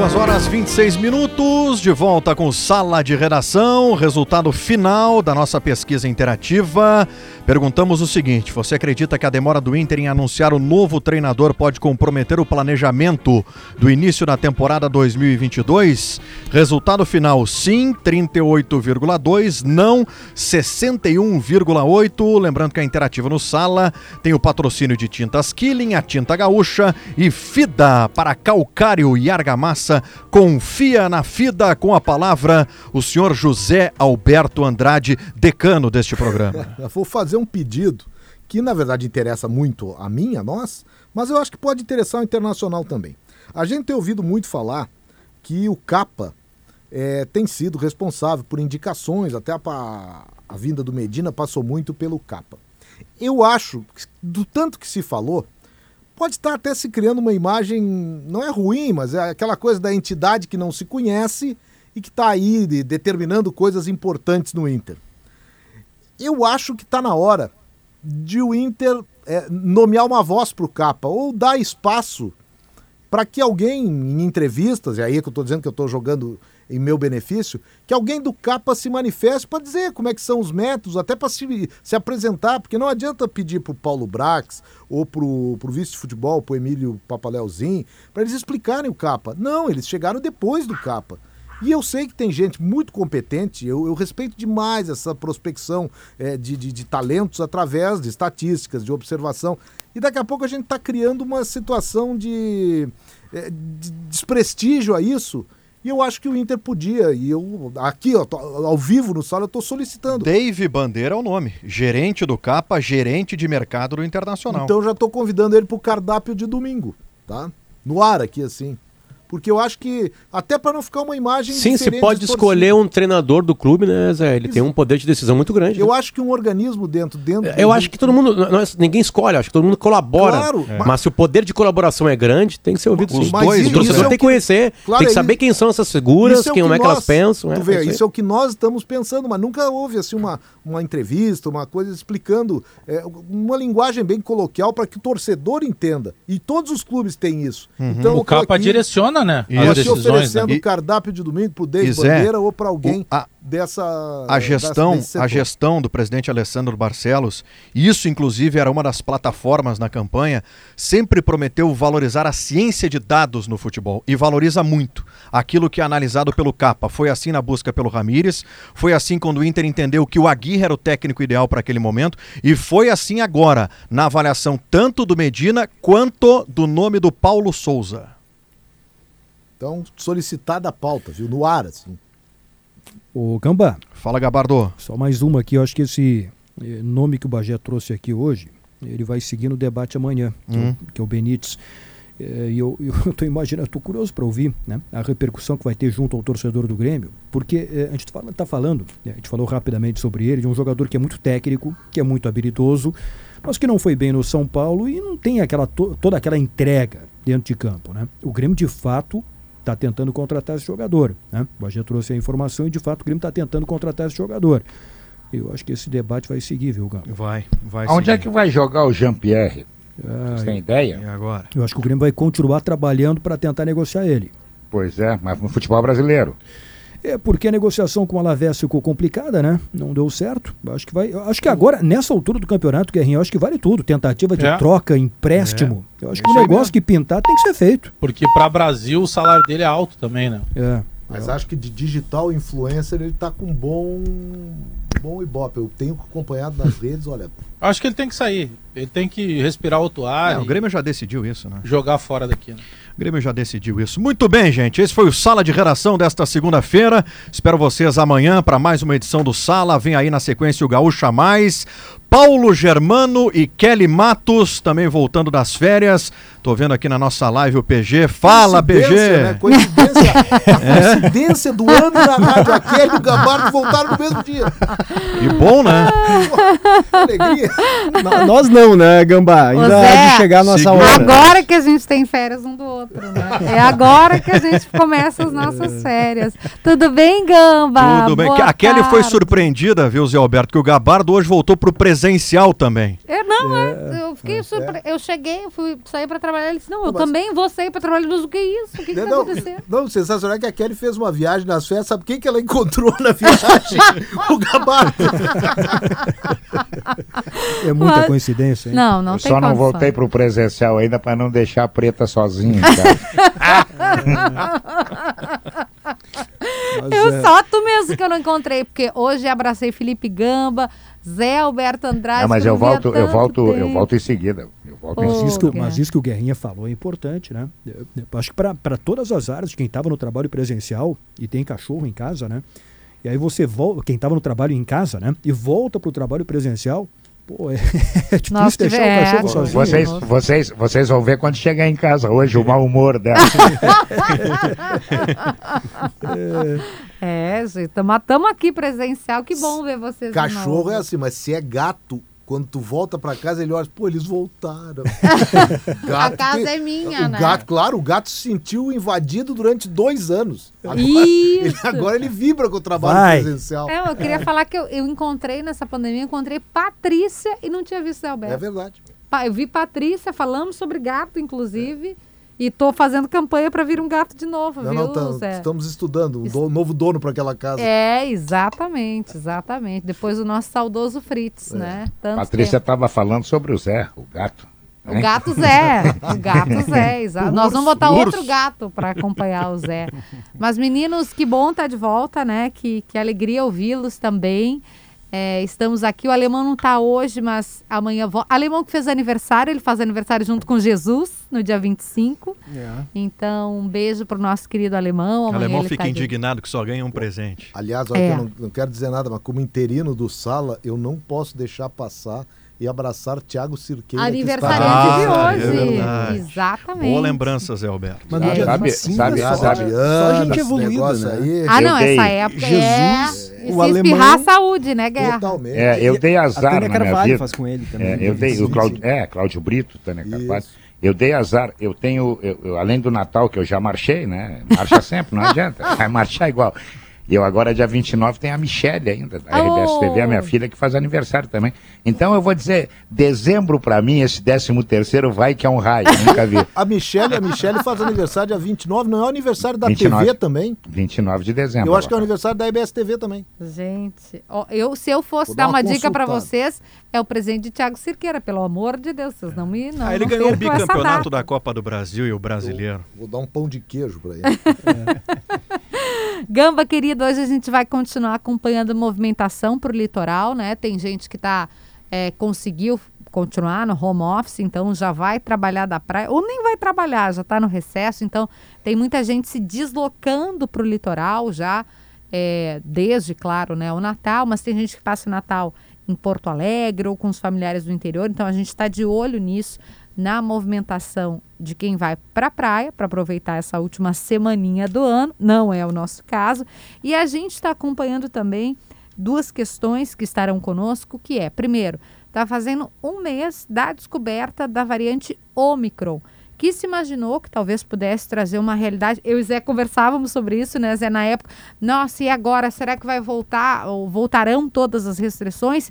Duas horas 26 minutos, de volta com sala de redação, resultado final da nossa pesquisa interativa. Perguntamos o seguinte: você acredita que a demora do Inter em anunciar o novo treinador pode comprometer o planejamento do início da temporada 2022? Resultado final: sim, 38,2, não, 61,8. Lembrando que a interativa no sala tem o patrocínio de Tintas Killing, a Tinta Gaúcha e Fida para calcário e argamassa. Confia na Fida com a palavra o senhor José Alberto Andrade, decano deste programa. Vou fazer um pedido que, na verdade, interessa muito a mim, a nós, mas eu acho que pode interessar o internacional também. A gente tem ouvido muito falar que o Capa é, tem sido responsável por indicações, até a, a vinda do Medina passou muito pelo Capa. Eu acho, do tanto que se falou, pode estar até se criando uma imagem, não é ruim, mas é aquela coisa da entidade que não se conhece e que está aí de, determinando coisas importantes no Inter. Eu acho que está na hora de o Inter é, nomear uma voz para o Capa ou dar espaço para que alguém, em entrevistas, e aí é que eu estou dizendo que eu estou jogando em meu benefício, que alguém do Capa se manifeste para dizer como é que são os métodos, até para se, se apresentar, porque não adianta pedir para o Paulo Brax ou para o vice de futebol, para o Emílio Papaleuzinho, para eles explicarem o Capa. Não, eles chegaram depois do Capa. E eu sei que tem gente muito competente, eu, eu respeito demais essa prospecção é, de, de, de, talentos através de estatísticas, de observação. E daqui a pouco a gente está criando uma situação de, é, de desprestígio a isso. E eu acho que o Inter podia, e eu, aqui, ó, ao vivo no sala, eu estou solicitando. Dave Bandeira é o nome. Gerente do Capa, gerente de mercado do Internacional. Então já estou convidando ele para o cardápio de domingo, tá? No ar aqui, assim. Porque eu acho que, até para não ficar uma imagem. Sim, você pode escolher um treinador do clube, né, Zé? Ele Isso. tem um poder de decisão muito grande. Eu né? acho que um organismo dentro. dentro eu acho que todo mundo. Nós, ninguém escolhe, acho que todo mundo colabora. Claro. É. Mas se o poder de colaboração é grande, tem que ser ouvido Os sim. dois, o torcedor é tem que conhecer, claro, tem que saber quem são essas figuras, é quem é que, elas pensam. Tu é, vê, isso é o que nós estamos pensando, mas nunca houve assim uma, uma entrevista, uma coisa explicando é, uma linguagem bem coloquial para que o torcedor entenda. E todos os clubes têm isso. Uhum. Então, o capa aqui, direciona, né? Isso oferecendo né? cardápio de domingo pro Dave Bandeira ou para alguém o, a, dessa a gestão, a gestão do presidente Alessandro Barcelos, isso inclusive era uma das plataformas na campanha, sempre prometeu valorizar a ciência de dados no futebol e valoriza muito aquilo que é analisado pelo Capa. Foi assim na busca pelo Ramires, foi assim quando o Inter entendeu que o Aguirre era o técnico ideal para aquele momento e foi assim agora na avaliação tanto do Medina quanto do nome do Paulo Souza. Então, solicitada a pauta, viu? No ar, assim. Ô, Gambá. Fala, Gabardo. Só mais uma aqui. Eu acho que esse eh, nome que o Bagé trouxe aqui hoje, ele vai seguir no debate amanhã, que, é, o, uhum. que é o Benítez. Eh, e eu estou imaginando, estou curioso para ouvir né, a repercussão que vai ter junto ao torcedor do Grêmio, porque eh, a gente está falando, né, a gente falou rapidamente sobre ele, de um jogador que é muito técnico, que é muito habilidoso, mas que não foi bem no São Paulo e não tem aquela to toda aquela entrega dentro de campo. Né? O Grêmio, de fato, está tentando contratar esse jogador. Né? O Bagé trouxe a informação e, de fato, o Grêmio está tentando contratar esse jogador. Eu acho que esse debate vai seguir, viu, Galo? Vai, vai Onde seguir. é que vai jogar o Jean-Pierre? Ah, Você tem ideia? E agora? Eu acho que o Grêmio vai continuar trabalhando para tentar negociar ele. Pois é, mas no futebol brasileiro. É porque a negociação com o Alavés ficou complicada, né? Não deu certo. Acho que vai. Acho que agora, nessa altura do campeonato, Guerrinho, acho que vale tudo. Tentativa de é. troca, empréstimo. É. Eu acho é que o negócio que pintar tem que ser feito. Porque para Brasil o salário dele é alto também, né? É. Mas acho que de digital influencer ele tá com bom bom ibope. Eu tenho acompanhado nas redes, olha. Acho que ele tem que sair. Ele tem que respirar outro ar. É, o Grêmio já decidiu isso, né? Jogar fora daqui, né? O Grêmio já decidiu isso. Muito bem, gente. Esse foi o Sala de Redação desta segunda-feira. Espero vocês amanhã para mais uma edição do Sala. Vem aí na sequência o Gaúcha Mais. Paulo Germano e Kelly Matos, também voltando das férias. Tô vendo aqui na nossa live o PG. Fala, PG! Né? Coincidência, é. coincidência do ano na rádio. A Kelly e o Gabardo voltaram no mesmo dia. E bom, né? alegria. N- Nós não, né, Gambá? Ainda há Zé, de chegar a nossa segura. hora. Agora que a gente tem férias um do outro, né? É agora que a gente começa as nossas férias. Tudo bem, Gamba? Tudo bem. Boa A Kelly foi surpreendida, viu, Zé Alberto, que o Gabardo hoje voltou pro presencial também. Eu não, é, eu fiquei surpre... Eu cheguei, fui sair pra trabalhar. Ele disse: Não, eu Mas- também vou sair pra trabalhar. Mas o que é isso? O que, que tá Não, acontecendo? não, sensacional é que a Kelly fez uma viagem nas férias. Sabe quem que ela encontrou na viagem? o Gabardo. É muita Mas- coincidência, hein? Não, não eu tem só não condição. voltei pro presencial ainda para não deixar a preta sozinha. em. Mas, Eu é, só tu mesmo que eu não encontrei, porque hoje abracei Felipe Gamba, Zé Alberto Andrade. Não, mas eu volto, eu volto, eu tempo. volto em seguida. Eu volto em Ô, seguida. Mas isso, que, mas isso que o Guerrinha falou é importante, né? Eu- eu acho que para todas as áreas quem estava no trabalho presencial e tem cachorro em casa, né? E aí você volta, quem estava no trabalho em casa, né? E volta para o trabalho presencial, pô, é, é difícil Nós deixar tive- o é, cachorro sozinho. Vocês, Nossa. vocês, vocês vão ver quando chegar em casa hoje o mau humor dela. É, gente, estamos aqui presencial. Que bom ver vocês. Cachorro é assim, mas se é gato, quando tu volta pra casa, ele olha, pô, eles voltaram. A casa tem- é minha, o né? Gato, claro, o gato se sentiu invadido durante dois anos. Agora, ele, agora ele vibra com o trabalho Vai. presencial. É, eu queria falar que eu, eu encontrei nessa pandemia, encontrei Patrícia e não tinha visto É Alberto. verdade. Pa- Eu vi Patrícia, falamos sobre gato, inclusive. E tô fazendo campanha para vir um gato de novo, Não, viu, Zé? estamos estudando um do- novo dono para aquela casa. É, exatamente, exatamente. Depois o nosso saudoso Fritz, né? Tanto Patrícia estava falando sobre o Zé, o gato. O né? gato Zé. O gato Zé, exato. Nós vamos botar urso. outro gato para acompanhar o Zé. Mas, meninos, que bom estar de volta, né? Que, que alegria ouvi-los também. É, estamos aqui. O alemão não está hoje, mas amanhã volta. Alemão que fez aniversário, ele faz aniversário junto com Jesus no dia 25. É. Então, um beijo pro nosso querido alemão. O Amanhã alemão ele fica tá indignado que só ganha um presente. Aliás, olha É. eu não, não quero dizer nada, mas como interino do Sala, eu não posso deixar passar e abraçar Thiago Cirqueira. está- Aniversariante de Ah, é hoje. verdade. Exatamente. Boa lembrança, Zé Alberto. Mas É, no dia sabe- 25 sabe- é só, sabe- só gente evoluída, né? aí. Ah, não, essa época Jesus, é... o se alemão- espirrar a saúde, né, Guerra? Totalmente. É, eu dei A azar Tânia na minha Carvalho vida. faz com ele também. É, no eu dei, o 25. Cláudio, é, Cláudio Brito, Tânia Carvalho. Isso. Eu dei azar, eu tenho, eu- eu, além do Natal, que eu já marchei, né? Marcha sempre, não adianta. Vai marchar igual. E eu agora, dia 29, tem a Michelle ainda, da RBS TV, a minha Oh. filha, que faz aniversário também. Então eu vou dizer, dezembro pra mim, esse 13 terceiro vai que é um raio, eu nunca vi. A Michelle, a Michelle faz aniversário dia 29, não é o aniversário da 29. TV também? 29 de dezembro. Eu acho que é o aniversário da IBS TV também. Gente, ó, eu, se eu fosse Vou dar dar uma, uma dica pra consultada. vocês, é o presente de Thiago Cirqueira, pelo amor de Deus, vocês não me não, Ah, ele não ganhou o bicampeonato da Copa do Brasil e o brasileiro. Vou dar um pão de queijo pra ele. Gamba, querido, hoje a gente vai continuar acompanhando movimentação pro litoral, né? Tem gente que tá, é, conseguiu continuar no home office, então já vai trabalhar da praia, ou nem vai trabalhar, já está no recesso, então tem muita gente se deslocando pro litoral já, é, desde, claro, né, o Natal, mas tem gente que passa o Natal em Porto Alegre ou com os familiares do interior, então a gente está de olho nisso, na movimentação de quem vai para a praia, para aproveitar essa última semaninha do ano, não é o nosso caso, e a gente está acompanhando também duas questões que estarão conosco, que é, primeiro, está fazendo um mês da descoberta da variante Omicron, que se imaginou que talvez pudesse trazer uma realidade. Eu e Zé conversávamos sobre isso, né, Zé, na época. Nossa, e agora? Será que vai voltar ou voltarão todas as restrições?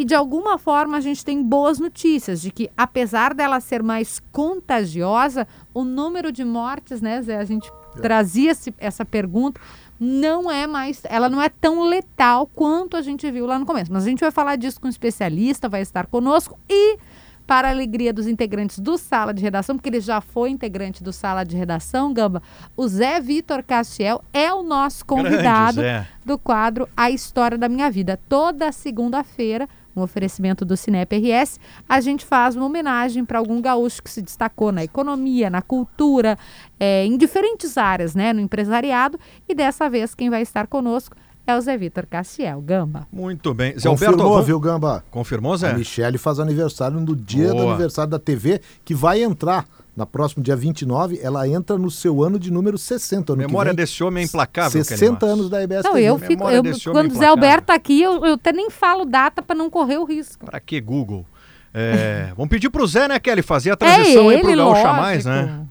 E de alguma forma a gente tem boas notícias de que, apesar dela ser mais contagiosa, o número de mortes, né, Zé? A gente trazia esse- essa pergunta, não é mais, ela não é tão letal quanto a gente viu lá no começo. Mas a gente vai falar disso com um especialista, vai estar conosco e para a alegria dos integrantes do Sala de Redação, porque ele já foi integrante do Sala de Redação, Gamba, o Zé Vitor Castiel é o nosso convidado do quadro A História da Minha Vida. Toda segunda-feira, um oferecimento do Cinep RS, a gente faz uma homenagem para algum gaúcho que se destacou na economia, na cultura, eh, em diferentes áreas, né, no empresariado. E dessa vez quem vai estar conosco é o Zé Vitor Castiel. Gamba. Muito bem. Zé Confirmou, Alberto, viu, Gamba? confirmou, A Zé? Michelle faz aniversário no dia do Boa. aniversário da TV, que vai entrar Na próxima, dia 29, ela entra no seu ano de número 60. A Ano que memória vem, desse homem é implacável. 60 anos da IBS Não, TV. eu fico. Eu, quando o Zé. Alberto tá aqui, eu, eu até nem falo data pra não correr o risco. Pra que Google? É, vamos pedir pro Zé, né, Kelly? Fazer a transição é aí pro ele, Gaúcha. Mais, né?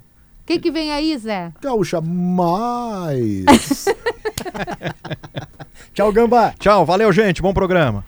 O que, que vem aí, Zé? Gaúcha Mais. Tchau, Gambá. Tchau, valeu, gente. Bom programa.